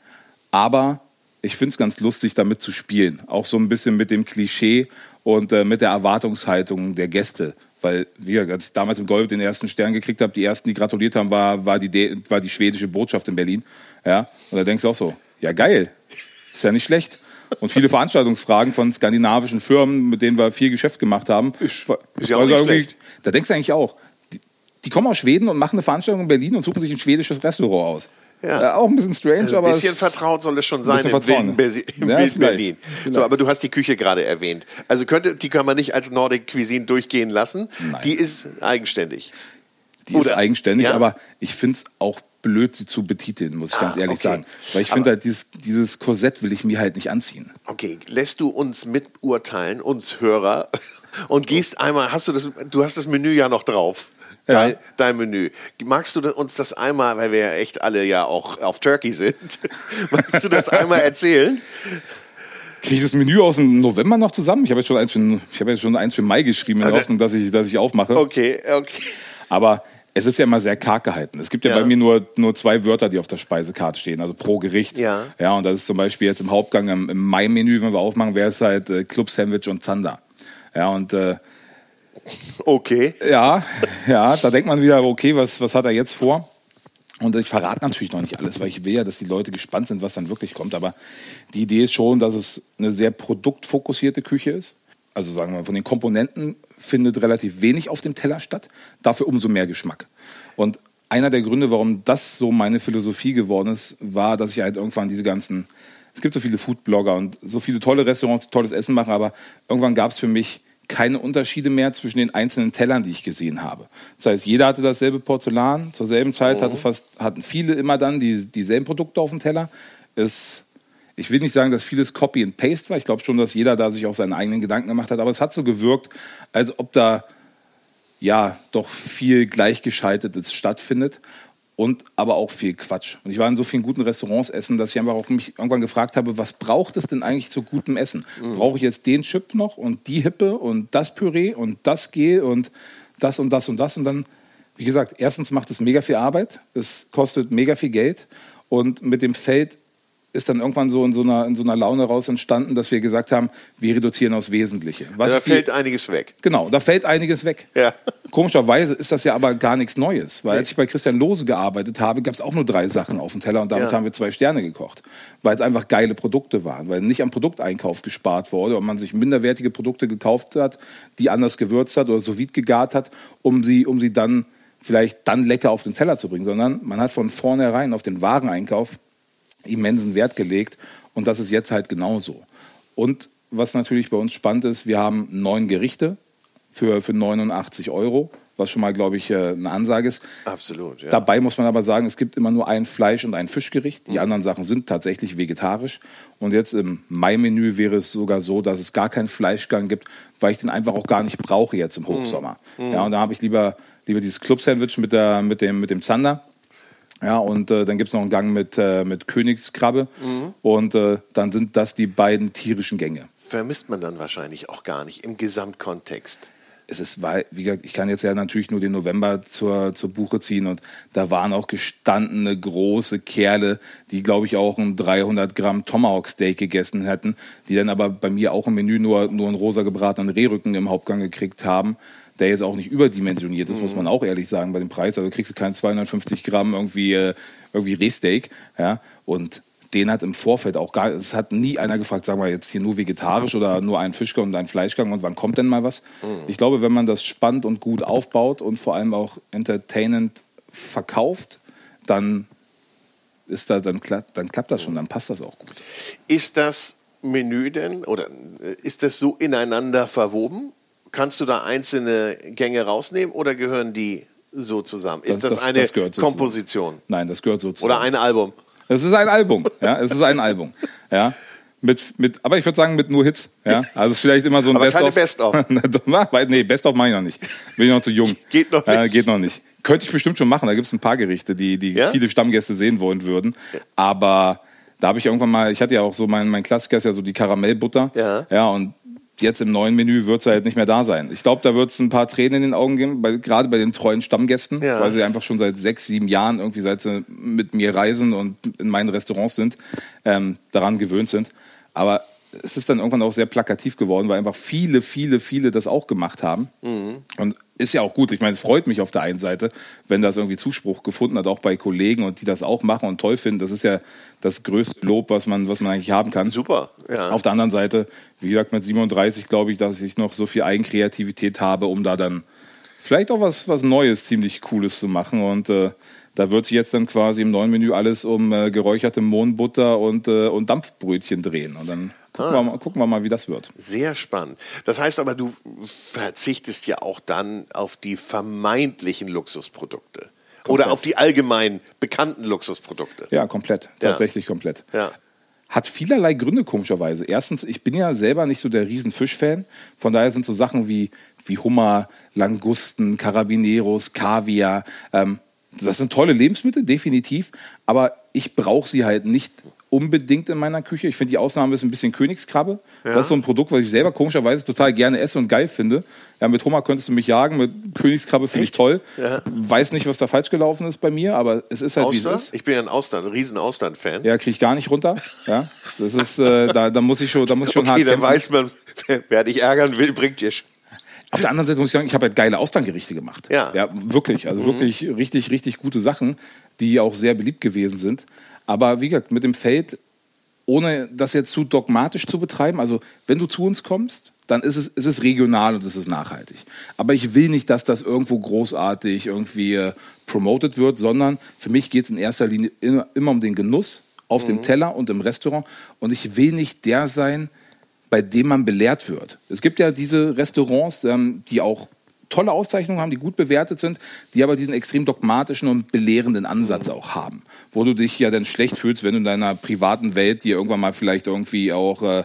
Aber ich finde es ganz lustig, damit zu spielen. Auch so ein bisschen mit dem Klischee und äh, mit der Erwartungshaltung der Gäste. Weil, wie als ich damals im Golf den ersten Stern gekriegt habe, die ersten, die gratuliert haben, war, war, die, war die schwedische Botschaft in Berlin. Ja? Und da denkst du auch so, ja geil, ist ja nicht schlecht. Und viele Veranstaltungsfragen von skandinavischen Firmen, mit denen wir viel Geschäft gemacht haben. Ist, ist ja auch nicht schlecht. Da denkst du eigentlich auch, die, die kommen aus Schweden und machen eine Veranstaltung in Berlin und suchen sich ein schwedisches Restaurant aus. Ja. ja. auch ein bisschen strange, also aber. Ein bisschen vertraut soll es schon sein im wilden, Be im ja, wilden Berlin. Vielleicht. So, aber du hast die Küche gerade erwähnt. Also könnte, die kann man nicht als Nordic Cuisine durchgehen lassen. Nein. Die ist eigenständig. Die Oder? ist eigenständig, ja? aber ich finde es auch blöd, sie zu betiteln, muss ich ah, ganz ehrlich okay. sagen. Weil ich finde halt, dieses, dieses Korsett will ich mir halt nicht anziehen. Okay, lässt du uns miturteilen, uns Hörer, und gehst einmal, hast du das, du hast das Menü ja noch drauf dein, ja. dein Menü. Magst du uns das einmal, weil wir ja echt alle ja auch auf Turkey sind, magst du das einmal erzählen? Kriege ich das Menü aus dem November noch zusammen? Ich habe jetzt schon eins für, ich habe jetzt schon eins für Mai geschrieben, in der Hoffnung, dass ich, dass ich aufmache. Okay, okay. Aber es ist ja immer sehr karg gehalten. Es gibt ja, ja, bei mir nur, nur zwei Wörter, die auf der Speisekarte stehen, also pro Gericht. Ja. Ja, und das ist zum Beispiel jetzt im Hauptgang im, im Mai-Menü, wenn wir aufmachen, wäre es halt äh, Club Sandwich und Zander. Ja, und äh, Okay. Ja, ja, da denkt man wieder, okay, was, was hat er jetzt vor? Und ich verrate natürlich noch nicht alles, weil ich will ja, dass die Leute gespannt sind, was dann wirklich kommt. Aber die Idee ist schon, dass es eine sehr produktfokussierte Küche ist. Also sagen wir, von den Komponenten findet relativ wenig auf dem Teller statt, dafür umso mehr Geschmack. Und einer der Gründe, warum das so meine Philosophie geworden ist, war, dass ich halt irgendwann diese ganzen, es gibt so viele Foodblogger und so viele tolle Restaurants, tolles Essen machen, aber irgendwann gab es für mich keine Unterschiede mehr zwischen den einzelnen Tellern, die ich gesehen habe. Das heißt, jeder hatte dasselbe Porzellan. Zur selben Zeit hatte mhm. fast, hatten viele immer dann die, dieselben Produkte auf dem Teller. Es, ich will nicht sagen, dass vieles Copy and Paste war. Ich glaube schon, dass jeder da sich auch seine eigenen Gedanken gemacht hat. Aber es hat so gewirkt, als ob da ja doch viel Gleichgeschaltetes stattfindet und aber auch viel Quatsch. Und ich war in so vielen guten Restaurants essen, dass ich einfach auch mich irgendwann gefragt habe, was braucht es denn eigentlich zu gutem Essen? Mhm. Brauche ich jetzt den Chip noch und die Hippe und das Püree und das Gel und das und das und das und dann, wie gesagt, erstens macht es mega viel Arbeit, es kostet mega viel Geld und mit dem Feld ist dann irgendwann so in so einer, in so einer Laune raus entstanden, dass wir gesagt haben, wir reduzieren aufs Wesentliche. Was da fällt die, einiges weg. Genau, da fällt einiges weg. Ja. Komischerweise ist das ja aber gar nichts Neues, weil nee. als ich bei Christian Lose gearbeitet habe, gab es auch nur drei Sachen auf dem Teller und damit ja. haben wir zwei Sterne gekocht, weil es einfach geile Produkte waren, weil nicht am Produkteinkauf gespart wurde und man sich minderwertige Produkte gekauft hat, die anders gewürzt hat oder so gegart hat, um sie, um sie dann vielleicht dann lecker auf den Teller zu bringen, sondern man hat von vornherein auf den Wareneinkauf immensen Wert gelegt und das ist jetzt halt genauso. Und was natürlich bei uns spannend ist, wir haben neun Gerichte für, für 89 Euro, was schon mal, glaube ich, äh, eine Ansage ist. Absolut. Ja. Dabei muss man aber sagen, es gibt immer nur ein Fleisch- und ein Fischgericht. Die mhm. anderen Sachen sind tatsächlich vegetarisch. Und jetzt im Mai-Menü wäre es sogar so, dass es gar keinen Fleischgang gibt, weil ich den einfach auch gar nicht brauche jetzt im mhm. Hochsommer. Mhm. Ja, und da habe ich lieber Lieber dieses Club-Sandwich mit, mit, dem, mit dem Zander. Ja, und äh, dann gibt es noch einen Gang mit, äh, mit Königskrabbe. Mhm. Und äh, dann sind das die beiden tierischen Gänge. Vermisst man dann wahrscheinlich auch gar nicht im Gesamtkontext es ist, wie gesagt, ich kann jetzt ja natürlich nur den November zur, zur Buche ziehen und da waren auch gestandene große Kerle, die, glaube ich, auch ein 300 Gramm Tomahawk Steak gegessen hätten, die dann aber bei mir auch im Menü nur, nur einen rosa gebratenen Rehrücken im Hauptgang gekriegt haben, der jetzt auch nicht überdimensioniert ist, mhm. muss man auch ehrlich sagen, bei dem Preis. Also kriegst du keinen 250 Gramm irgendwie, äh, irgendwie Rehsteak, ja, und den hat im Vorfeld auch gar, es hat nie einer gefragt, sagen wir jetzt hier nur vegetarisch oder nur ein Fischgang und ein Fleischgang und wann kommt denn mal was? Mhm. Ich glaube, wenn man das spannend und gut aufbaut und vor allem auch entertainend verkauft, dann ist da, dann, dann klappt das schon, dann passt das auch gut. Ist das Menü denn oder ist das so ineinander verwoben? Kannst du da einzelne Gänge rausnehmen oder gehören die so zusammen? Ist das, das, das eine das Komposition? Zusammen. Nein, das gehört so zusammen. Oder ein Album? Es ist ein Album. Ja, es ist ein Album. Ja. Mit, mit, aber ich würde sagen, mit nur Hits. Ja? Also vielleicht immer so ein Best-of. Best-of. nee, Best-of mache ich noch nicht. Bin ich noch zu jung. Geht noch nicht. Äh, geht noch nicht. Könnte ich bestimmt schon machen. Da gibt es ein paar Gerichte, die, die ja? viele Stammgäste sehen wollen würden. Aber da habe ich irgendwann mal, ich hatte ja auch so, mein, mein Klassiker ist ja so die Karamellbutter. Ja. Ja, und jetzt im neuen Menü wird es halt nicht mehr da sein. Ich glaube, da wird es ein paar Tränen in den Augen geben, bei, gerade bei den treuen Stammgästen, ja. weil sie einfach schon seit sechs, sieben Jahren irgendwie seit sie mit mir reisen und in meinen Restaurants sind, ähm, daran gewöhnt sind. Aber es ist dann irgendwann auch sehr plakativ geworden, weil einfach viele, viele, viele das auch gemacht haben. Mhm. Und ist ja auch gut. Ich meine, es freut mich auf der einen Seite, wenn das irgendwie Zuspruch gefunden hat, auch bei Kollegen und die das auch machen und toll finden. Das ist ja das größte Lob, was man, was man eigentlich haben kann. Super. Ja. Auf der anderen Seite, wie gesagt, mit 37 glaube ich, dass ich noch so viel Eigenkreativität habe, um da dann vielleicht auch was, was Neues, ziemlich Cooles zu machen. Und äh, da wird sich jetzt dann quasi im neuen Menü alles um äh, geräucherte Mohnbutter und, äh, und Dampfbrötchen drehen. Und dann Gucken, ah. wir mal, gucken wir mal, wie das wird. Sehr spannend. Das heißt aber, du verzichtest ja auch dann auf die vermeintlichen Luxusprodukte. Komplett. Oder auf die allgemein bekannten Luxusprodukte. Ja, komplett. Tatsächlich ja. komplett. Ja. Hat vielerlei Gründe, komischerweise. Erstens, ich bin ja selber nicht so der Riesenfischfan. Von daher sind so Sachen wie, wie Hummer, Langusten, Carabineros, Kaviar. Ähm, das sind tolle Lebensmittel, definitiv. Aber ich brauche sie halt nicht unbedingt in meiner Küche. Ich finde, die Ausnahme ist ein bisschen Königskrabbe. Ja. Das ist so ein Produkt, was ich selber komischerweise total gerne esse und geil finde. Ja, mit Hummer könntest du mich jagen, mit Königskrabbe finde ich toll. Ja. Weiß nicht, was da falsch gelaufen ist bei mir, aber es ist halt wie es ist. Ich bin ja ein Austern, ein riesen Austern-Fan. Ja, kriege ich gar nicht runter. Ja, das ist, äh, da, da muss ich schon, da muss ich schon okay, hart dann kämpfen. weiß man, wer dich ärgern will, bringt dir schon. Auf der anderen Seite muss ich sagen, ich habe halt geile Austerngerichte gemacht. Ja. Ja, wirklich. Also mhm. wirklich richtig, richtig gute Sachen, die auch sehr beliebt gewesen sind. Aber wie gesagt, mit dem Feld ohne das jetzt zu dogmatisch zu betreiben. Also wenn du zu uns kommst, dann ist es, ist es regional und es ist nachhaltig. Aber ich will nicht, dass das irgendwo großartig irgendwie äh, promoted wird, sondern für mich geht es in erster Linie immer, immer um den Genuss auf mhm. dem Teller und im Restaurant. Und ich will nicht der sein, bei dem man belehrt wird. Es gibt ja diese Restaurants, ähm, die auch tolle Auszeichnungen haben, die gut bewertet sind, die aber diesen extrem dogmatischen und belehrenden Ansatz auch haben. Wo du dich ja dann schlecht fühlst, wenn du in deiner privaten Welt dir irgendwann mal vielleicht irgendwie auch äh,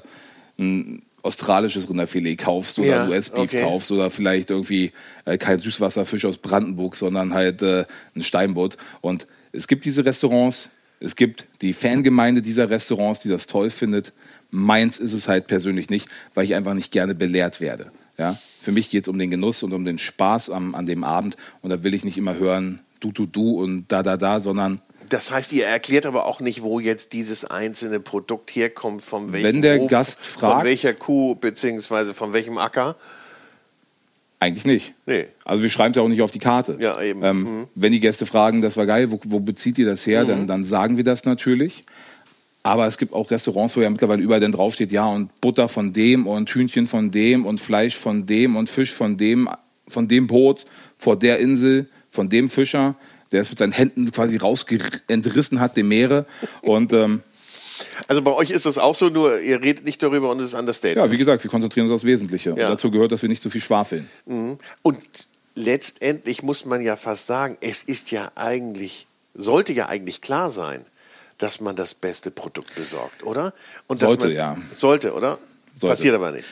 ein australisches Rinderfilet kaufst oder ja, US-Beef okay. kaufst oder vielleicht irgendwie äh, kein Süßwasserfisch aus Brandenburg, sondern halt äh, ein Steinbutt. Und es gibt diese Restaurants, es gibt die Fangemeinde dieser Restaurants, die das toll findet. Meins ist es halt persönlich nicht, weil ich einfach nicht gerne belehrt werde. Ja? Für mich geht es um den Genuss und um den Spaß am, an dem Abend. Und da will ich nicht immer hören, du, du, du und da, da, da, sondern. Das heißt, ihr erklärt aber auch nicht, wo jetzt dieses einzelne Produkt herkommt, von welchem Wenn der Hof, Gast fragt, von welcher Kuh bzw. von welchem Acker. Eigentlich nicht. Nee. Also wir schreiben es ja auch nicht auf die Karte. Ja, eben. Ähm, mhm. Wenn die Gäste fragen, das war geil, wo, wo bezieht ihr das her, mhm. dann, dann sagen wir das natürlich. Aber es gibt auch Restaurants, wo ja mittlerweile überall dann draufsteht, ja, und Butter von dem und Hühnchen von dem und Fleisch von dem und Fisch von dem, von dem Boot, vor der Insel, von dem Fischer, der es mit seinen Händen quasi rausentrissen hat, dem Meere. Und ähm, also bei euch ist das auch so, nur ihr redet nicht darüber und es ist Understatement. Ja, wie gesagt, wir konzentrieren uns aufs Wesentliche. Ja. Und dazu gehört, dass wir nicht zu viel schwafeln. Mhm. Und letztendlich muss man ja fast sagen, es ist ja eigentlich, sollte ja eigentlich klar sein, dass man das beste Produkt besorgt, oder? Und sollte, man, ja. Sollte, oder? Sollte. Passiert aber nicht.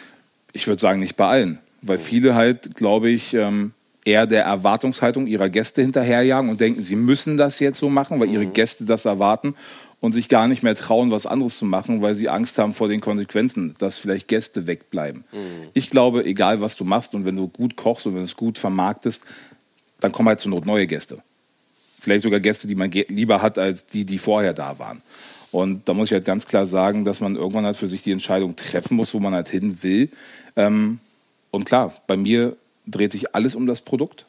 Ich würde sagen, nicht bei allen. Weil mhm. viele halt, glaube ich, ähm, eher der Erwartungshaltung ihrer Gäste hinterherjagen und denken, sie müssen das jetzt so machen, weil ihre mhm. Gäste das erwarten und sich gar nicht mehr trauen, was anderes zu machen, weil sie Angst haben vor den Konsequenzen, dass vielleicht Gäste wegbleiben. Mhm. Ich glaube, egal was du machst und wenn du gut kochst und wenn du es gut vermarktest, dann kommen halt zur Not neue Gäste. Vielleicht sogar Gäste, die man lieber hat, als die, die vorher da waren. Und da muss ich halt ganz klar sagen, dass man irgendwann halt für sich die Entscheidung treffen muss, wo man halt hin will. Ähm, und klar, bei mir dreht sich alles um das Produkt.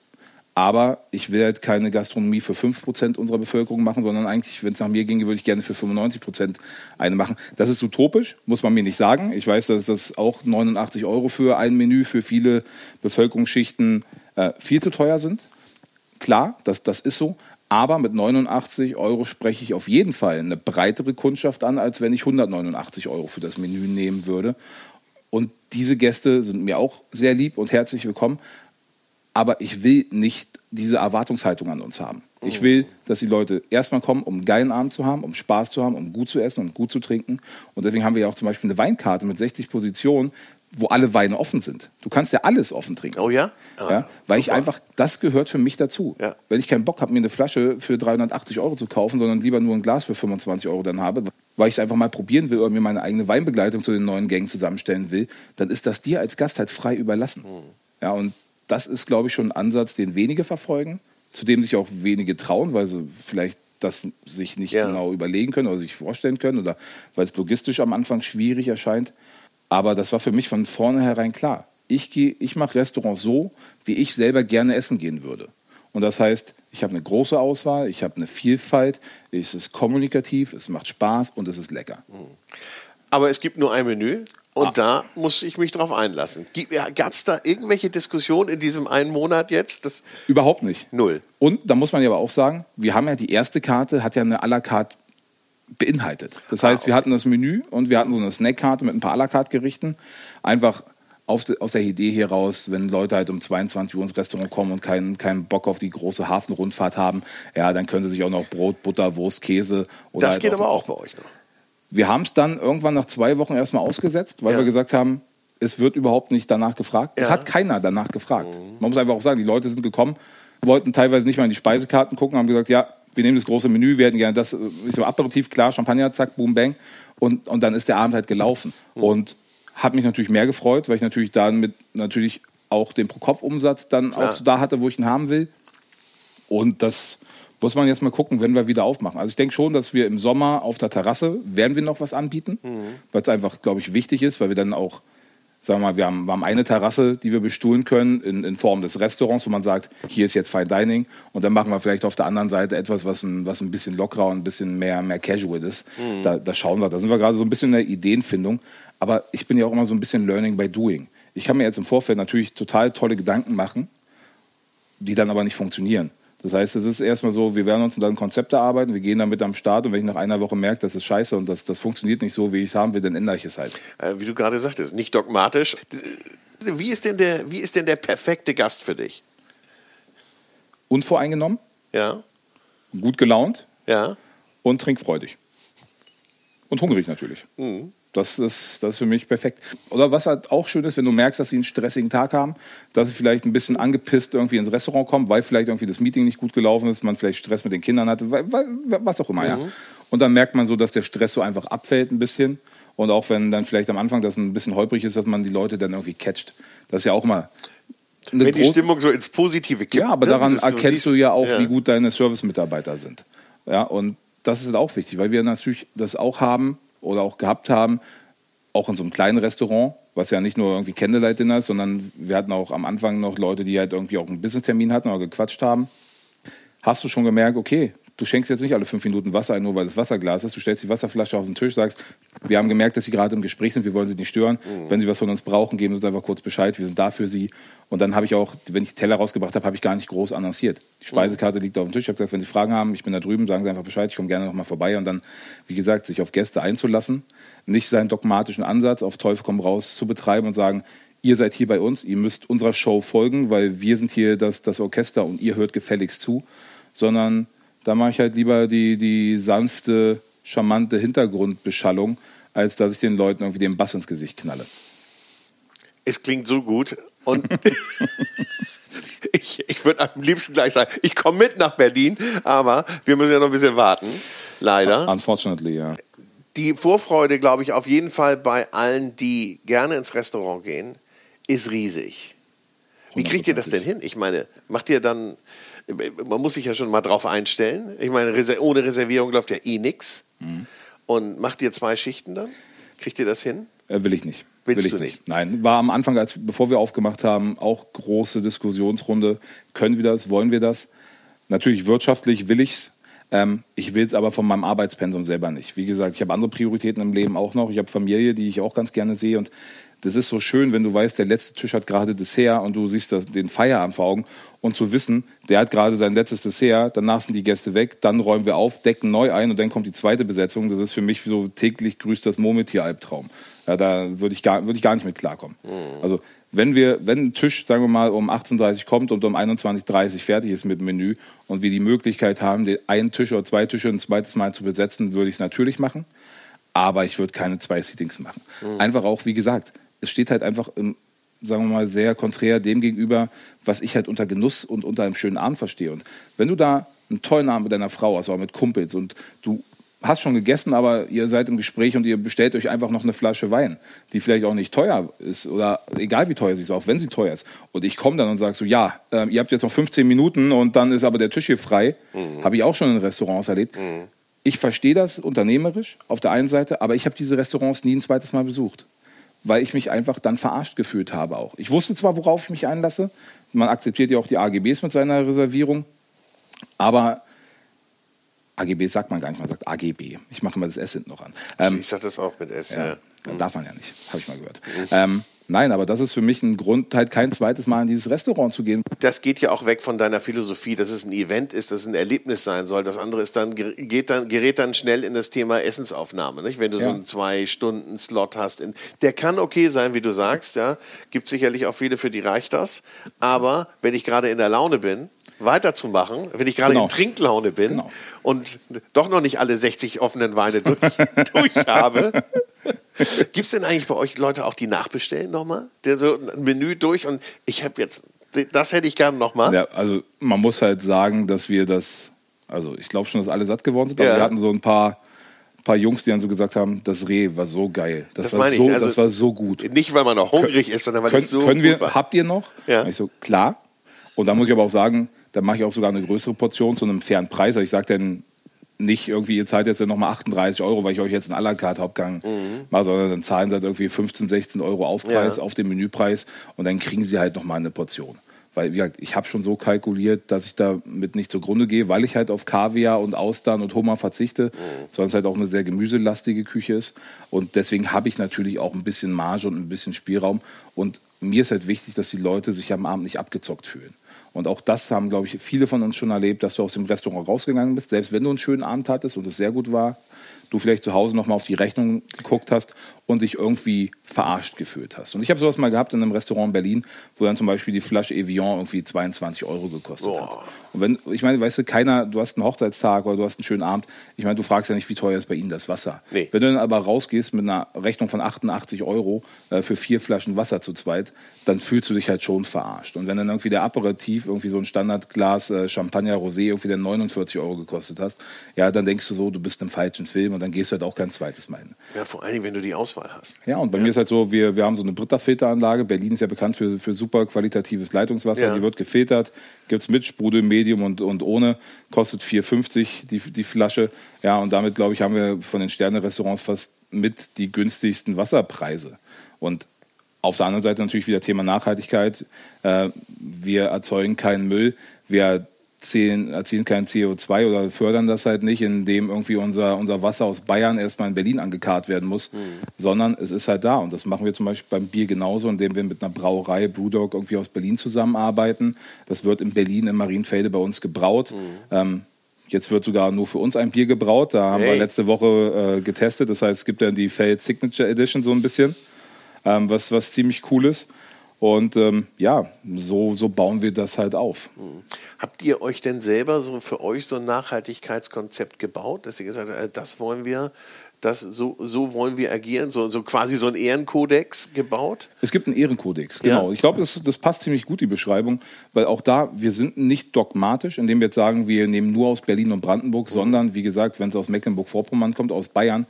Aber ich will halt keine Gastronomie für 5% unserer Bevölkerung machen, sondern eigentlich, wenn es nach mir ginge, würde ich gerne für 95% eine machen. Das ist utopisch, muss man mir nicht sagen. Ich weiß, dass das auch 89 Euro für ein Menü für viele Bevölkerungsschichten äh, viel zu teuer sind. Klar, das, das ist so. Aber mit 89 Euro spreche ich auf jeden Fall eine breitere Kundschaft an, als wenn ich 189 Euro für das Menü nehmen würde. Und diese Gäste sind mir auch sehr lieb und herzlich willkommen. Aber ich will nicht diese Erwartungshaltung an uns haben. Ich oh. will, dass die Leute erstmal kommen, um einen geilen Abend zu haben, um Spaß zu haben, um gut zu essen und gut zu trinken. Und deswegen haben wir ja auch zum Beispiel eine Weinkarte mit 60 Positionen, wo alle Weine offen sind. Du kannst ja alles offen trinken. Oh ja? Ah, ja weil super. ich einfach, das gehört für mich dazu. Ja. Wenn ich keinen Bock habe, mir eine Flasche für 380 Euro zu kaufen, sondern lieber nur ein Glas für 25 Euro dann habe, weil ich es einfach mal probieren will oder mir meine eigene Weinbegleitung zu den neuen Gängen zusammenstellen will, dann ist das dir als Gast halt frei überlassen. Mhm. Ja, und das ist, glaube ich, schon ein Ansatz, den wenige verfolgen, zu dem sich auch wenige trauen, weil sie vielleicht das sich nicht ja. genau überlegen können oder sich vorstellen können oder weil es logistisch am Anfang schwierig erscheint. Aber das war für mich von vornherein klar. Ich, ich mache Restaurants so, wie ich selber gerne essen gehen würde. Und das heißt, ich habe eine große Auswahl, ich habe eine Vielfalt, es ist kommunikativ, es macht Spaß und es ist lecker. Aber es gibt nur ein Menü und ah. da muss ich mich drauf einlassen. Gab es da irgendwelche Diskussionen in diesem einen Monat jetzt? Das Überhaupt nicht. Null. Und da muss man ja aber auch sagen, wir haben ja die erste Karte, hat ja eine à la carte beinhaltet. Das heißt, ah, wir hatten das Menü und wir hatten so eine Snackkarte mit ein paar à la carte Gerichten. Einfach auf de, aus der Idee hier raus, wenn Leute halt um 22 Uhr ins Restaurant kommen und keinen, keinen Bock auf die große Hafenrundfahrt haben, ja, dann können sie sich auch noch Brot, Butter, Wurst, Käse oder. Das halt geht auch, aber auch bei euch noch. Wir haben es dann irgendwann nach zwei Wochen erstmal ausgesetzt, weil ja. wir gesagt haben, es wird überhaupt nicht danach gefragt. Ja. Es hat keiner danach gefragt. Mhm. Man muss einfach auch sagen, die Leute sind gekommen, wollten teilweise nicht mal in die Speisekarten gucken, haben gesagt, ja, wir nehmen das große Menü, wir hätten gerne das, ich so Aperitif, klar, Champagner, zack, boom, bang. Und, und dann ist der Abend halt gelaufen. Mhm. Und hat mich natürlich mehr gefreut, weil ich natürlich damit natürlich auch den Pro-Kopf-Umsatz dann klar. auch so da hatte, wo ich ihn haben will. Und das muss man jetzt mal gucken, wenn wir wieder aufmachen. Also ich denke schon, dass wir im Sommer auf der Terrasse werden wir noch was anbieten, mhm. weil es einfach, glaube ich, wichtig ist, weil wir dann auch sagen wir mal, wir haben, wir haben eine Terrasse, die wir bestuhlen können in, in Form des Restaurants, wo man sagt, hier ist jetzt Fine Dining und dann machen wir vielleicht auf der anderen Seite etwas, was ein, was ein bisschen lockerer und ein bisschen mehr, mehr casual ist. Mhm. Da, da schauen wir, da sind wir gerade so ein bisschen in der Ideenfindung. Aber ich bin ja auch immer so ein bisschen Learning by Doing. Ich kann mir jetzt im Vorfeld natürlich total tolle Gedanken machen, die dann aber nicht funktionieren. Das heißt, es ist erstmal so, wir werden uns dann Konzepte arbeiten, wir gehen damit am Start und wenn ich nach einer Woche merke, das ist scheiße und das, das funktioniert nicht so, wie ich es haben will, dann ändere ich es halt. Äh, wie du gerade sagtest, nicht dogmatisch. Wie ist, denn der, wie ist denn der perfekte Gast für dich? Unvoreingenommen. Ja. Gut gelaunt. Ja. Und trinkfreudig. Und hungrig natürlich. Mhm. Das ist, das ist für mich perfekt. Oder was halt auch schön ist, wenn du merkst, dass sie einen stressigen Tag haben, dass sie vielleicht ein bisschen angepisst irgendwie ins Restaurant kommen, weil vielleicht irgendwie das Meeting nicht gut gelaufen ist, man vielleicht Stress mit den Kindern hatte, was auch immer, mhm. ja. Und dann merkt man so, dass der Stress so einfach abfällt ein bisschen. Und auch wenn dann vielleicht am Anfang das ein bisschen holprig ist, dass man die Leute dann irgendwie catcht. Das ist ja auch mal wenn die Stimmung so ins Positive kippt. Ja, aber ne? daran erkennst so du ja auch, ja. wie gut deine Service-Mitarbeiter sind. Ja, und das ist auch wichtig, weil wir natürlich das auch haben, oder auch gehabt haben, auch in so einem kleinen Restaurant, was ja nicht nur irgendwie Candlelight-Dinner ist, sondern wir hatten auch am Anfang noch Leute, die halt irgendwie auch einen Business-Termin hatten oder gequatscht haben. Hast du schon gemerkt, okay, du schenkst jetzt nicht alle fünf Minuten Wasser ein, nur weil das Wasserglas ist. Du stellst die Wasserflasche auf den Tisch, sagst, wir haben gemerkt, dass Sie gerade im Gespräch sind, wir wollen Sie nicht stören. Mhm. Wenn Sie was von uns brauchen, geben Sie uns einfach kurz Bescheid, wir sind da für Sie. Und dann habe ich auch, wenn ich die Teller rausgebracht habe, habe ich gar nicht groß annonciert. Die Speisekarte liegt auf dem Tisch. Ich habe gesagt, wenn Sie Fragen haben, ich bin da drüben, sagen Sie einfach Bescheid, ich komme gerne nochmal vorbei. Und dann, wie gesagt, sich auf Gäste einzulassen, nicht seinen dogmatischen Ansatz auf Teufel komm raus zu betreiben und sagen, ihr seid hier bei uns, ihr müsst unserer Show folgen, weil wir sind hier das, das Orchester und ihr hört gefälligst zu, sondern da mache ich halt lieber die, die sanfte, charmante Hintergrundbeschallung, als dass ich den Leuten irgendwie den Bass ins Gesicht knalle. Es klingt so gut und ich, Ich würde am liebsten gleich sagen, ich komme mit nach Berlin, aber wir müssen ja noch ein bisschen warten. Leider. Unfortunately, ja. Die Vorfreude, glaube ich, auf jeden Fall bei allen, die gerne ins Restaurant gehen, ist riesig. Wie kriegt ihr das denn hin? Ich meine, macht ihr dann, man muss sich ja schon mal drauf einstellen. Ich meine, ohne Reservierung läuft ja eh nichts. Mhm. Und macht ihr zwei Schichten dann? Kriegt ihr das hin? Äh, will ich nicht. Willst will du nicht? nicht? Nein, war am Anfang, als, bevor wir aufgemacht haben, auch große Diskussionsrunde. Können wir das? Wollen wir das? Natürlich wirtschaftlich will ich es. Ähm, ich will es aber von meinem Arbeitspensum selber nicht. Wie gesagt, ich habe andere Prioritäten im Leben auch noch. Ich habe Familie, die ich auch ganz gerne sehe. Und das ist so schön, wenn du weißt, der letzte Tisch hat gerade Dessert und du siehst das, den Feierabend vor Augen und zu wissen, der hat gerade sein letztes Dessert, danach sind die Gäste weg, dann räumen wir auf, decken neu ein und dann kommt die zweite Besetzung. Das ist für mich so täglich grüßt das Murmeltier-Albtraum. Ja, da würde ich, gar, würd ich gar nicht mit klarkommen. Mhm. Also wenn wir, wenn ein Tisch, sagen wir mal, um 18.30 Uhr kommt und um 21.30 Uhr fertig ist mit dem Menü und wir die Möglichkeit haben, den einen Tisch oder zwei Tische ein zweites Mal zu besetzen, würde ich es natürlich machen. Aber ich würde keine zwei Seatings machen. Mhm. Einfach auch, wie gesagt, es steht halt einfach, im, sagen wir mal, sehr konträr dem gegenüber, was ich halt unter Genuss und unter einem schönen Abend verstehe. Und wenn du da einen tollen Abend mit deiner Frau hast, oder mit Kumpels und du hast schon gegessen, aber ihr seid im Gespräch und ihr bestellt euch einfach noch eine Flasche Wein, die vielleicht auch nicht teuer ist oder egal wie teuer sie ist, auch wenn sie teuer ist. Und ich komme dann und sage so, ja, äh, ihr habt jetzt noch 15 Minuten und dann ist aber der Tisch hier frei. Mhm. Habe ich auch schon in Restaurants erlebt. Mhm. Ich verstehe das unternehmerisch auf der einen Seite, aber ich habe diese Restaurants nie ein zweites Mal besucht weil ich mich einfach dann verarscht gefühlt habe auch. Ich wusste zwar, worauf ich mich einlasse, man akzeptiert ja auch die AGBs mit seiner Reservierung, aber AGB sagt man gar nicht, man sagt AGB. Ich mache mal das S hinten noch an. Ähm, ich sage das auch mit S, ja. ja. Darf man ja nicht, habe ich mal gehört. Ähm, Nein, aber das ist für mich ein Grund, halt kein zweites Mal in dieses Restaurant zu gehen. Das geht ja auch weg von deiner Philosophie, dass es ein Event ist, dass es ein Erlebnis sein soll. Das andere ist dann, geht dann, gerät dann schnell in das Thema Essensaufnahme. Nicht? Wenn du ja. so einen Zwei-Stunden-Slot hast. Der kann okay sein, wie du sagst. Ja. Gibt sicherlich auch viele, für die reicht das. Aber wenn ich gerade in der Laune bin, weiterzumachen, wenn ich gerade genau. in Trinklaune bin genau. und doch noch nicht alle 60 offenen Weine durch, durch habe, Gibt es denn eigentlich bei euch Leute auch, die nachbestellen nochmal? Der so ein Menü durch und ich habe jetzt, das hätte ich gerne nochmal. Ja, also man muss halt sagen, dass wir das, also ich glaube schon, dass alle satt geworden sind, aber ja. wir hatten so ein paar paar Jungs, die dann so gesagt haben, das Reh war so geil. Das, das war, so, also das war so gut. Nicht, weil man noch hungrig ist, sondern weil es so können wir, gut war. Habt ihr noch? Ja. ich so, klar. Und da muss ich aber auch sagen, da mache ich auch sogar eine größere Portion zu einem fairen Preis. Also ich sage dann nicht irgendwie, ihr zahlt jetzt ja nochmal 38 Euro, weil ich euch jetzt einen à la carte Hauptgang mhm. mache, sondern dann zahlen sie halt irgendwie 15, 16 Euro Aufpreis ja. auf den Menüpreis und dann kriegen sie halt nochmal eine Portion. Weil, wie gesagt, ich habe schon so kalkuliert, dass ich damit nicht zugrunde gehe, weil ich halt auf Kaviar und Austern und Hummer verzichte, mhm. sondern es halt auch eine sehr gemüselastige Küche ist. Und deswegen habe ich natürlich auch ein bisschen Marge und ein bisschen Spielraum. Und mir ist halt wichtig, dass die Leute sich am Abend nicht abgezockt fühlen. Und auch das haben, glaube ich, viele von uns schon erlebt, dass du aus dem Restaurant rausgegangen bist, selbst wenn du einen schönen Abend hattest und es sehr gut war, du vielleicht zu Hause nochmal auf die Rechnung geguckt hast und dich irgendwie verarscht gefühlt hast. Und ich habe sowas mal gehabt in einem Restaurant in Berlin, wo dann zum Beispiel die Flasche Evian irgendwie 22 Euro gekostet Boah. hat. Und wenn, ich meine, weißt du, keiner, du hast einen Hochzeitstag oder du hast einen schönen Abend, ich meine, du fragst ja nicht, wie teuer ist bei ihnen das Wasser. Nee. Wenn du dann aber rausgehst mit einer Rechnung von 88 Euro äh, für vier Flaschen Wasser zu zweit, dann fühlst du dich halt schon verarscht. Und wenn dann irgendwie der Aperitif, irgendwie so ein Standardglas äh, Champagner Rosé irgendwie dann 49 Euro gekostet hast, ja, dann denkst du so, du bist im falschen Film und dann gehst du halt auch kein zweites Mal hin. Ja, vor allem, wenn du die Auswahl hast. Ja, und bei ja. mir ist halt so, wir, wir haben so eine Britta-Filteranlage. Berlin ist ja bekannt für, für super qualitatives Leitungswasser. Ja. Die wird gefiltert, gibt es mit Sprudel, Medium und, und ohne. Kostet 4,50 die, die Flasche. Ja, und damit, glaube ich, haben wir von den Sterne-Restaurants fast mit die günstigsten Wasserpreise. Und auf der anderen Seite natürlich wieder Thema Nachhaltigkeit. Äh, wir erzeugen keinen Müll. Wir erzielen, erzielen kein CO2 oder fördern das halt nicht, indem irgendwie unser, unser Wasser aus Bayern erstmal in Berlin angekarrt werden muss, mhm. sondern es ist halt da. Und das machen wir zum Beispiel beim Bier genauso, indem wir mit einer Brauerei, Brewdog, irgendwie aus Berlin zusammenarbeiten. Das wird in Berlin in Marienfelde bei uns gebraut. Mhm. Ähm, Jetzt wird sogar nur für uns ein Bier gebraut. Da haben hey. wir letzte Woche äh, getestet. Das heißt, es gibt dann die Feld Signature Edition so ein bisschen, ähm, was, was ziemlich cool ist. Und ähm, ja, so, so bauen wir das halt auf. Habt ihr euch denn selber so für euch so ein Nachhaltigkeitskonzept gebaut, dass ihr gesagt habt, äh, das wollen wir, dass so, so wollen wir agieren, so, so quasi so ein Ehrenkodex gebaut? Es gibt einen Ehrenkodex, genau. Ja. Ich glaube, das, das passt ziemlich gut, die Beschreibung, weil auch da, wir sind nicht dogmatisch, indem wir jetzt sagen, wir nehmen nur aus Berlin und Brandenburg, mhm. sondern, wie gesagt, wenn es aus Mecklenburg-Vorpommern kommt, aus Bayern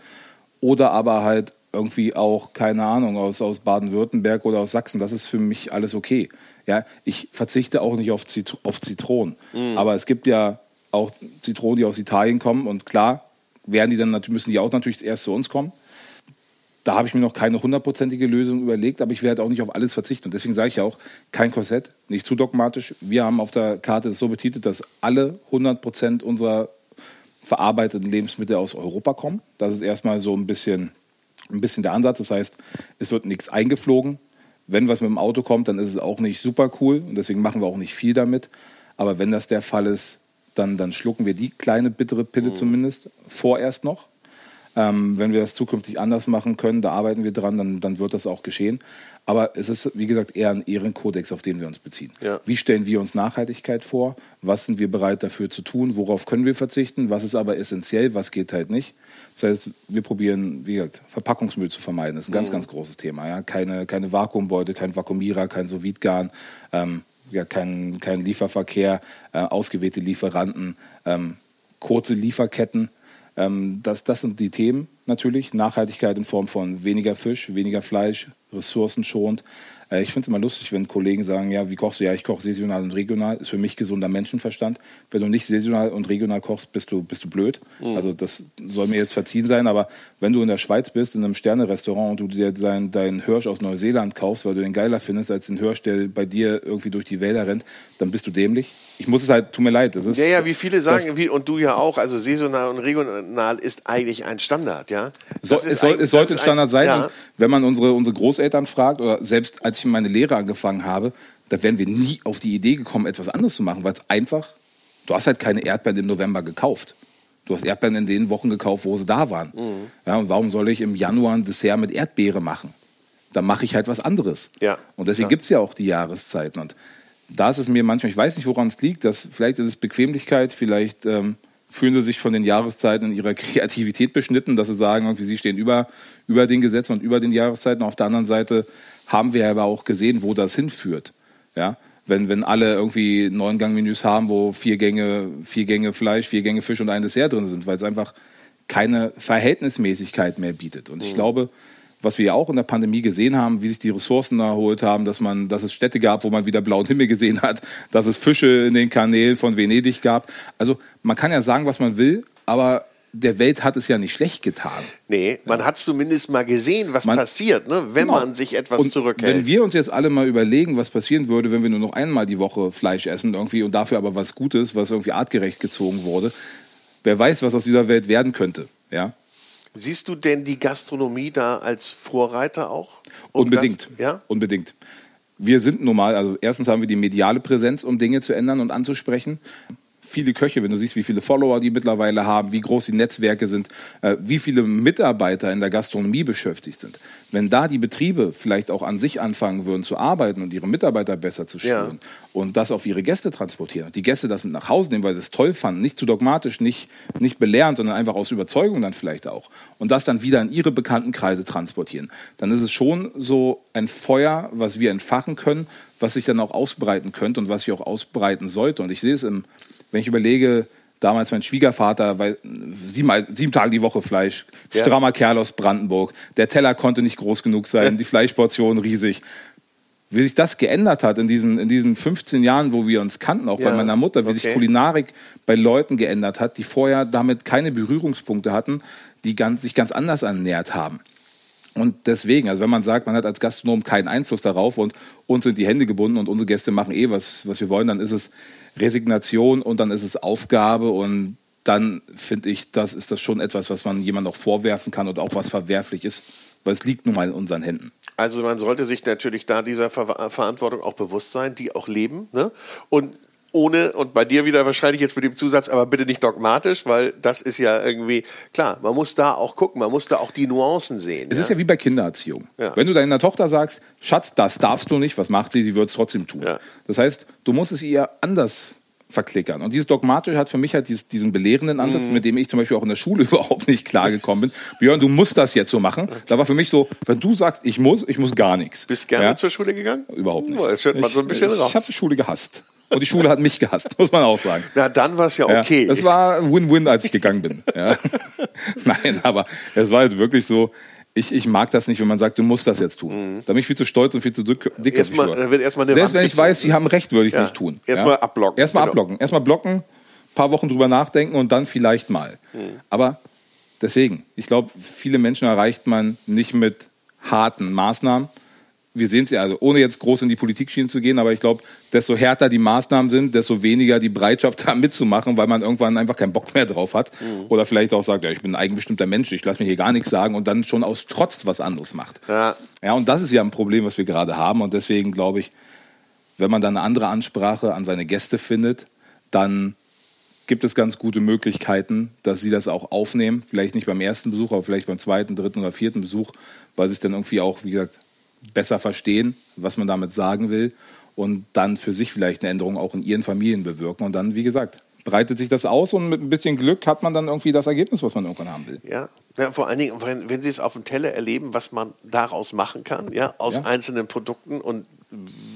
oder aber halt irgendwie auch, keine Ahnung, aus, aus Baden-Württemberg oder aus Sachsen, das ist für mich alles okay. Ja, ich verzichte auch nicht auf, Zit auf Zitronen. Mhm. Aber es gibt ja auch Zitronen, die aus Italien kommen und klar, werden die dann müssen die auch natürlich erst zu uns kommen. Da habe ich mir noch keine hundertprozentige Lösung überlegt, aber ich werde auch nicht auf alles verzichten. Und deswegen sage ich ja auch, kein Korsett, nicht zu dogmatisch. Wir haben auf der Karte es so betitelt, dass alle 100 Prozent unserer verarbeiteten Lebensmittel aus Europa kommen. Das ist erstmal so ein bisschen, ein bisschen der Ansatz. Das heißt, es wird nichts eingeflogen. Wenn was mit dem Auto kommt, dann ist es auch nicht super cool und deswegen machen wir auch nicht viel damit. Aber wenn das der Fall ist, dann, dann schlucken wir die kleine bittere Pille mhm. zumindest vorerst noch. Ähm, wenn wir das zukünftig anders machen können, da arbeiten wir dran, dann, dann wird das auch geschehen. Aber es ist, wie gesagt, eher ein Ehrenkodex, auf den wir uns beziehen. Ja. Wie stellen wir uns Nachhaltigkeit vor? Was sind wir bereit dafür zu tun? Worauf können wir verzichten? Was ist aber essentiell? Was geht halt nicht? Das heißt, wir probieren, wie gesagt, Verpackungsmüll zu vermeiden. Das ist ein ganz, mhm. ganz großes Thema. Ja? Keine, keine Vakuumbeute, kein Vakuumierer, kein sous ähm, ja, kein, kein Lieferverkehr, äh, ausgewählte Lieferanten, ähm, kurze Lieferketten. Ähm, das, das sind die Themen natürlich. Nachhaltigkeit in Form von weniger Fisch, weniger Fleisch, ressourcenschonend. Äh, ich finde es immer lustig, wenn Kollegen sagen, ja, wie kochst du? Ja, ich koche saisonal und regional. Ist für mich gesunder Menschenverstand. Wenn du nicht saisonal und regional kochst, bist du, bist du blöd. Mhm. Also das soll mir jetzt verziehen sein. Aber wenn du in der Schweiz bist, in einem Sternerestaurant und du dir deinen dein Hirsch aus Neuseeland kaufst, weil du den geiler findest als den Hirsch, der bei dir irgendwie durch die Wälder rennt, dann bist du dämlich. Ich muss es halt, tut mir leid. Das ist, ja, ja, wie viele sagen, wie, und du ja auch, also saisonal und regional ist eigentlich ein Standard, ja? So, es, soll, es sollte ein Standard sein. Ja. wenn man unsere, unsere Großeltern fragt, oder selbst als ich meine Lehre angefangen habe, da wären wir nie auf die Idee gekommen, etwas anderes zu machen, weil es einfach, du hast halt keine Erdbeeren im November gekauft. Du hast Erdbeeren in den Wochen gekauft, wo sie da waren. Mhm. Ja, und warum soll ich im Januar ein Dessert mit Erdbeere machen? Da mache ich halt was anderes. Ja. Und deswegen ja. gibt es ja auch die Jahreszeiten. Und da ist es mir manchmal, ich weiß nicht, woran es liegt, dass vielleicht ist es Bequemlichkeit, vielleicht ähm, fühlen sie sich von den Jahreszeiten in ihrer Kreativität beschnitten, dass sie sagen, irgendwie, sie stehen über, über den Gesetzen und über den Jahreszeiten. Auf der anderen Seite haben wir aber auch gesehen, wo das hinführt. Ja? Wenn, wenn alle irgendwie neun Gangmenüs haben, wo vier Gänge, vier Gänge Fleisch, vier Gänge Fisch und ein Dessert drin sind, weil es einfach keine Verhältnismäßigkeit mehr bietet. Und ich mhm. glaube, was wir ja auch in der Pandemie gesehen haben, wie sich die Ressourcen erholt haben, dass man, dass es Städte gab, wo man wieder blauen Himmel gesehen hat, dass es Fische in den Kanälen von Venedig gab. Also man kann ja sagen, was man will, aber der Welt hat es ja nicht schlecht getan. Nee, man hat zumindest mal gesehen, was man, passiert, ne, wenn genau. man sich etwas und zurückhält. Wenn wir uns jetzt alle mal überlegen, was passieren würde, wenn wir nur noch einmal die Woche Fleisch essen irgendwie und dafür aber was Gutes, was irgendwie artgerecht gezogen wurde, wer weiß, was aus dieser Welt werden könnte. Ja? Siehst du denn die Gastronomie da als Vorreiter auch? Um Unbedingt. Das, ja? Unbedingt. Wir sind normal, also erstens haben wir die mediale Präsenz, um Dinge zu ändern und anzusprechen viele Köche, wenn du siehst, wie viele Follower die mittlerweile haben, wie groß die Netzwerke sind, äh, wie viele Mitarbeiter in der Gastronomie beschäftigt sind. Wenn da die Betriebe vielleicht auch an sich anfangen würden zu arbeiten und ihre Mitarbeiter besser zu schulen ja. und das auf ihre Gäste transportieren, die Gäste das mit nach Hause nehmen, weil sie es toll fanden, nicht zu dogmatisch, nicht, nicht belehrend, sondern einfach aus Überzeugung dann vielleicht auch und das dann wieder in ihre bekannten Kreise transportieren, dann ist es schon so ein Feuer, was wir entfachen können, was sich dann auch ausbreiten könnte und was sich auch ausbreiten sollte. Und ich sehe es im wenn ich überlege, damals mein Schwiegervater, weil sieben, sieben Tage die Woche Fleisch, ja. strammer Kerl aus Brandenburg. Der Teller konnte nicht groß genug sein, die Fleischportion riesig. Wie sich das geändert hat in diesen, in diesen 15 Jahren, wo wir uns kannten, auch ja. bei meiner Mutter, wie okay. sich Kulinarik bei Leuten geändert hat, die vorher damit keine Berührungspunkte hatten, die ganz, sich ganz anders ernährt haben. Und deswegen, also wenn man sagt, man hat als Gastronom keinen Einfluss darauf und uns sind die Hände gebunden und unsere Gäste machen eh, was, was wir wollen, dann ist es Resignation und dann ist es Aufgabe und dann finde ich, das ist das schon etwas, was man jemandem auch vorwerfen kann und auch was verwerflich ist, weil es liegt nun mal in unseren Händen. Also man sollte sich natürlich da dieser Ver Verantwortung auch bewusst sein, die auch leben. Ne? Und ohne, und bei dir wieder wahrscheinlich jetzt mit dem Zusatz, aber bitte nicht dogmatisch, weil das ist ja irgendwie, klar, man muss da auch gucken, man muss da auch die Nuancen sehen. Es ja? ist ja wie bei Kindererziehung. Ja. Wenn du deiner Tochter sagst, Schatz, das darfst du nicht, was macht sie? Sie wird es trotzdem tun. Ja. Das heißt, du musst es ihr anders verklickern. Und dieses Dogmatische hat für mich halt dieses, diesen belehrenden Ansatz, mhm. mit dem ich zum Beispiel auch in der Schule überhaupt nicht klargekommen bin. Björn, du musst das jetzt so machen. Okay. Da war für mich so, wenn du sagst, ich muss, ich muss gar nichts. Bist gerne ja? zur Schule gegangen? Überhaupt nicht. Oh, das hört man so ein bisschen ich, raus. Ich habe die Schule gehasst. Und die Schule hat mich gehasst, muss man auch sagen. Na, dann war es ja okay. Es ja, war Win-Win, als ich gegangen bin. Ja. Nein, aber es war halt wirklich so, ich, ich mag das nicht, wenn man sagt, du musst das jetzt tun. Mhm. Da bin ich viel zu stolz und viel zu dick. dick erstmal, wird erstmal Selbst wenn ich weiß, sie haben recht, würde ich es ja. nicht tun. Erstmal ja? abblocken. Erstmal genau. abblocken. Erstmal blocken, ein paar Wochen drüber nachdenken und dann vielleicht mal. Mhm. Aber deswegen, ich glaube, viele Menschen erreicht man nicht mit harten Maßnahmen, wir sehen es ja, also ohne jetzt groß in die Politik-Schiene zu gehen, aber ich glaube, desto härter die Maßnahmen sind, desto weniger die Bereitschaft da mitzumachen, weil man irgendwann einfach keinen Bock mehr drauf hat. Mhm. Oder vielleicht auch sagt, ja, ich bin ein eigenbestimmter Mensch, ich lasse mir hier gar nichts sagen und dann schon aus Trotz was anderes macht. Ja. ja, und das ist ja ein Problem, was wir gerade haben. Und deswegen glaube ich, wenn man dann eine andere Ansprache an seine Gäste findet, dann gibt es ganz gute Möglichkeiten, dass sie das auch aufnehmen. Vielleicht nicht beim ersten Besuch, aber vielleicht beim zweiten, dritten oder vierten Besuch, weil sie es dann irgendwie auch, wie gesagt, besser verstehen, was man damit sagen will und dann für sich vielleicht eine Änderung auch in ihren Familien bewirken. Und dann, wie gesagt, breitet sich das aus und mit ein bisschen Glück hat man dann irgendwie das Ergebnis, was man irgendwann haben will. Ja, ja vor allen Dingen, wenn, wenn Sie es auf dem Teller erleben, was man daraus machen kann, ja, aus ja. einzelnen Produkten und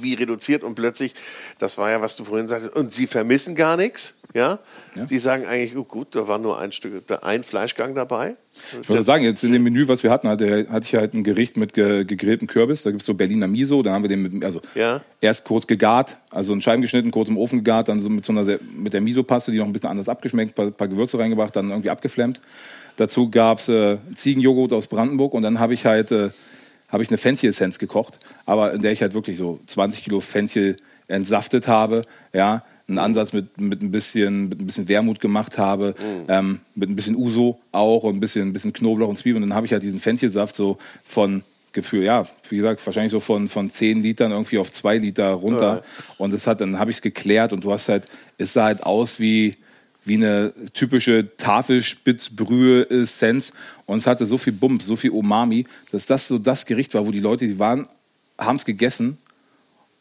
wie reduziert und plötzlich, das war ja, was du vorhin sagtest, und Sie vermissen gar nichts. Ja? ja. Sie sagen eigentlich, oh gut, da war nur ein Stück, ein Fleischgang dabei. Ich würde sagen, jetzt in dem Menü, was wir hatten, hatte, hatte ich halt ein Gericht mit ge, gegrilltem Kürbis. Da gibt es so Berliner Miso. Dann haben wir den mit, also ja. erst kurz gegart, also in Scheiben geschnitten, kurz im Ofen gegart, dann so mit so einer mit der Miso-Paste, die noch ein bisschen anders abgeschmeckt, ein paar, paar Gewürze reingebracht, dann irgendwie abgeflammt. Dazu gab es äh, Ziegenjoghurt aus Brandenburg und dann habe ich halt äh, habe ich eine Fenchel-Essenz gekocht, aber in der ich halt wirklich so 20 Kilo Fenchel entsaftet habe, ja, einen Ansatz mit, mit, ein, bisschen, mit ein bisschen Wermut gemacht habe, mhm. ähm, mit ein bisschen Uso auch und ein bisschen, ein bisschen Knoblauch und Zwiebeln. Und dann habe ich halt diesen Fenchelsaft so von Gefühl, ja, wie gesagt, wahrscheinlich so von, von 10 Litern irgendwie auf 2 Liter runter. Ja. Und das hat, dann habe ich es geklärt und du hast halt, es sah halt aus wie, wie eine typische Tafelspitzbrühe-Essenz. Und es hatte so viel Bums, so viel Umami, dass das so das Gericht war, wo die Leute, die waren, haben es gegessen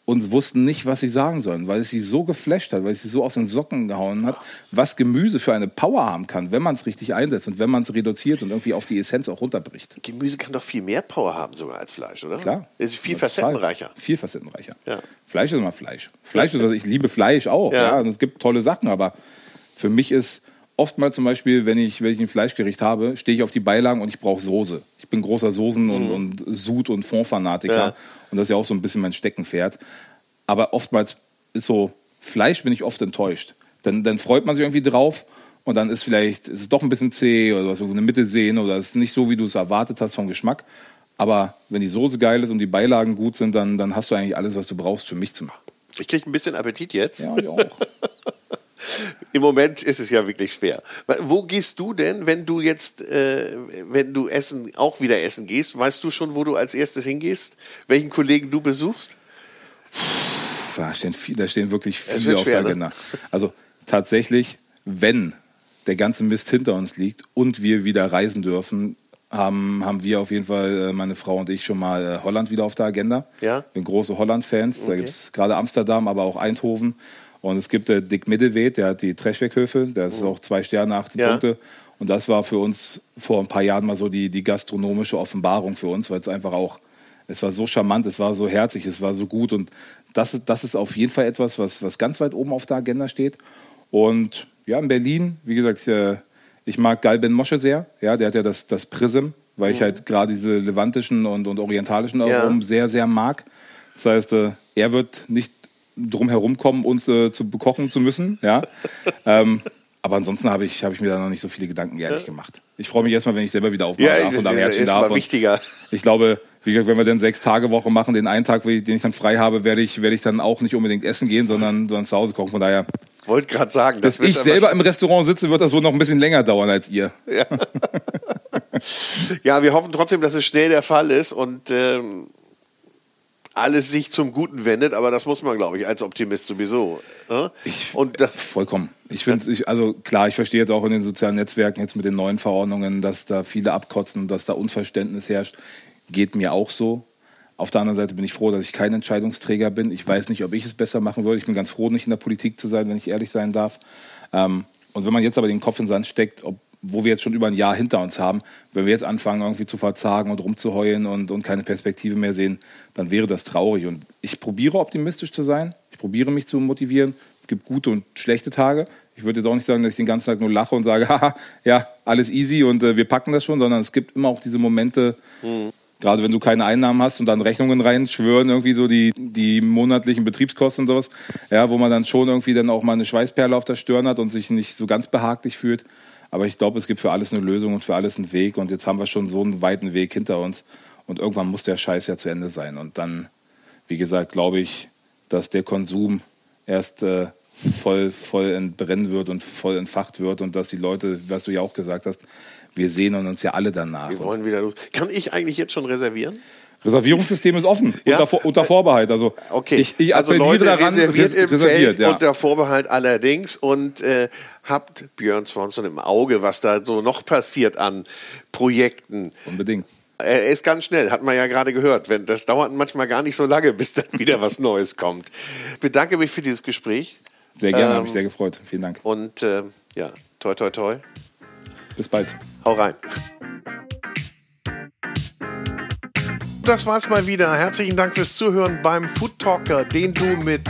und wussten nicht, was sie sagen sollen, weil es sie so geflasht hat, weil es sie so aus den Socken gehauen hat, was Gemüse für eine Power haben kann, wenn man es richtig einsetzt und wenn man es reduziert und irgendwie auf die Essenz auch runterbricht. Gemüse kann doch viel mehr Power haben sogar als Fleisch, oder? Klar. Es ist viel facettenreicher. Viel facettenreicher. Ja. Fleisch ist immer Fleisch. Fleisch ist, also ich liebe Fleisch auch. Ja. ja. Und es gibt tolle Sachen, aber für mich ist oftmals zum Beispiel, wenn ich, wenn ich ein Fleischgericht habe, stehe ich auf die Beilagen und ich brauche Soße. Ich bin großer Soßen- und, mhm. und Sud- und Fondfanatiker. Ja. Und das ist ja auch so ein bisschen mein Steckenpferd. Aber oftmals ist so, Fleisch bin ich oft enttäuscht. Dann, dann freut man sich irgendwie drauf und dann ist vielleicht ist es doch ein bisschen zäh oder so eine Mitte sehen oder es ist nicht so, wie du es erwartet hast vom Geschmack. Aber wenn die Soße geil ist und die Beilagen gut sind, dann, dann hast du eigentlich alles, was du brauchst für mich zu machen. Ich kriege ein bisschen Appetit jetzt. Ja, ich auch. Im Moment ist es ja wirklich schwer. Wo gehst du denn, wenn du jetzt, äh, wenn du essen, auch wieder essen gehst? Weißt du schon, wo du als erstes hingehst? Welchen Kollegen du besuchst? Da, stehen viel, da stehen wirklich viele auf der ne? Agenda. Ne? Also tatsächlich, wenn der ganze Mist hinter uns liegt und wir wieder reisen dürfen, haben, haben wir auf jeden Fall, äh, meine Frau und ich, schon mal äh, Holland wieder auf der Agenda. Ja. Wir sind große Holland-Fans. Okay. Da gibt es gerade Amsterdam, aber auch Eindhoven. Und es gibt äh, Dick Middelweed, der hat die Trashweghöfe, der ist mhm. auch zwei Sterne, acht ja. Punkte. Und das war für uns vor ein paar Jahren mal so die, die gastronomische Offenbarung für uns, weil es einfach auch, es war so charmant, es war so herzig, es war so gut. Und das, das ist auf jeden Fall etwas, was, was ganz weit oben auf der Agenda steht. Und ja, in Berlin, wie gesagt, ich, äh, ich mag Galben Mosche sehr. Ja, der hat ja das, das Prism, weil mhm. ich halt gerade diese levantischen und, und orientalischen Aromen ja. sehr, sehr mag. Das heißt, äh, er wird nicht drum herum kommen, uns äh, zu bekochen zu müssen. Ja? ähm, aber ansonsten habe ich, hab ich mir da noch nicht so viele Gedanken ehrlich gemacht. Ich freue mich erstmal, wenn ich selber wieder aufmachen ja, darf und am Herzchen darf. wichtiger. Ich glaube, wie gesagt, wenn wir dann sechs Tage Woche machen, den einen Tag, den ich dann frei habe, werde ich, werde ich dann auch nicht unbedingt essen gehen, sondern, sondern zu Hause kochen. Von daher. Wollte gerade sagen, dass ich selber im Restaurant sitze, wird das wohl noch ein bisschen länger dauern als ihr. Ja. ja, wir hoffen trotzdem, dass es schnell der Fall ist und ähm, alles sich zum Guten wendet, aber das muss man, glaube ich, als Optimist sowieso. Ne? Ich, und das, vollkommen. Ich finde, ich, also klar, ich verstehe jetzt auch in den sozialen Netzwerken jetzt mit den neuen Verordnungen, dass da viele abkotzen, dass da Unverständnis herrscht. Geht mir auch so. Auf der anderen Seite bin ich froh, dass ich kein Entscheidungsträger bin. Ich weiß nicht, ob ich es besser machen würde. Ich bin ganz froh, nicht in der Politik zu sein, wenn ich ehrlich sein darf. Ähm, und wenn man jetzt aber den Kopf in den Sand steckt, ob, wo wir jetzt schon über ein Jahr hinter uns haben, wenn wir jetzt anfangen, irgendwie zu verzagen und rumzuheulen und, und keine Perspektive mehr sehen, dann wäre das traurig. Und ich probiere optimistisch zu sein. Ich probiere mich zu motivieren. Es gibt gute und schlechte Tage. Ich würde jetzt auch nicht sagen, dass ich den ganzen Tag nur lache und sage, haha, ja, alles easy und äh, wir packen das schon, sondern es gibt immer auch diese Momente, mhm. gerade wenn du keine Einnahmen hast und dann Rechnungen reinschwören, irgendwie so die, die monatlichen Betriebskosten und sowas, ja, wo man dann schon irgendwie dann auch mal eine Schweißperle auf der Stirn hat und sich nicht so ganz behaglich fühlt. Aber ich glaube, es gibt für alles eine Lösung und für alles einen Weg und jetzt haben wir schon so einen weiten Weg hinter uns und irgendwann muss der Scheiß ja zu Ende sein und dann, wie gesagt, glaube ich, dass der Konsum erst äh, voll, voll entbrennen wird und voll entfacht wird und dass die Leute, was du ja auch gesagt hast, wir sehen uns ja alle danach. Wir wollen wieder los. Kann ich eigentlich jetzt schon reservieren? Reservierungssystem ist offen, ja? unter, unter, Vorbehalt. Also okay. ich, ich also Leute daran, reserviert res, im Feld ja. unter Vorbehalt allerdings und äh, habt Björn Swanson im Auge, was da so noch passiert an Projekten. Unbedingt. Er ist ganz schnell, hat man ja gerade gehört. Das dauert manchmal gar nicht so lange, bis dann wieder was Neues kommt. Ich bedanke mich für dieses Gespräch. Sehr gerne, ähm, habe mich sehr gefreut. Vielen Dank. Und äh, ja, toi, toi, toi. Bis bald. Hau rein. Das war's mal wieder. Herzlichen Dank fürs Zuhören beim Food Talker, den du mit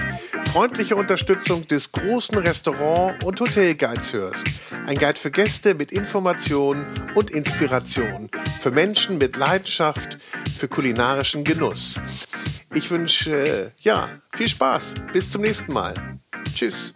freundlicher Unterstützung des großen Restaurant- und Hotelguides hörst. Ein Guide für Gäste mit Informationen und Inspiration. Für Menschen mit Leidenschaft für kulinarischen Genuss. Ich wünsche, äh, ja, viel Spaß. Bis zum nächsten Mal. Tschüss.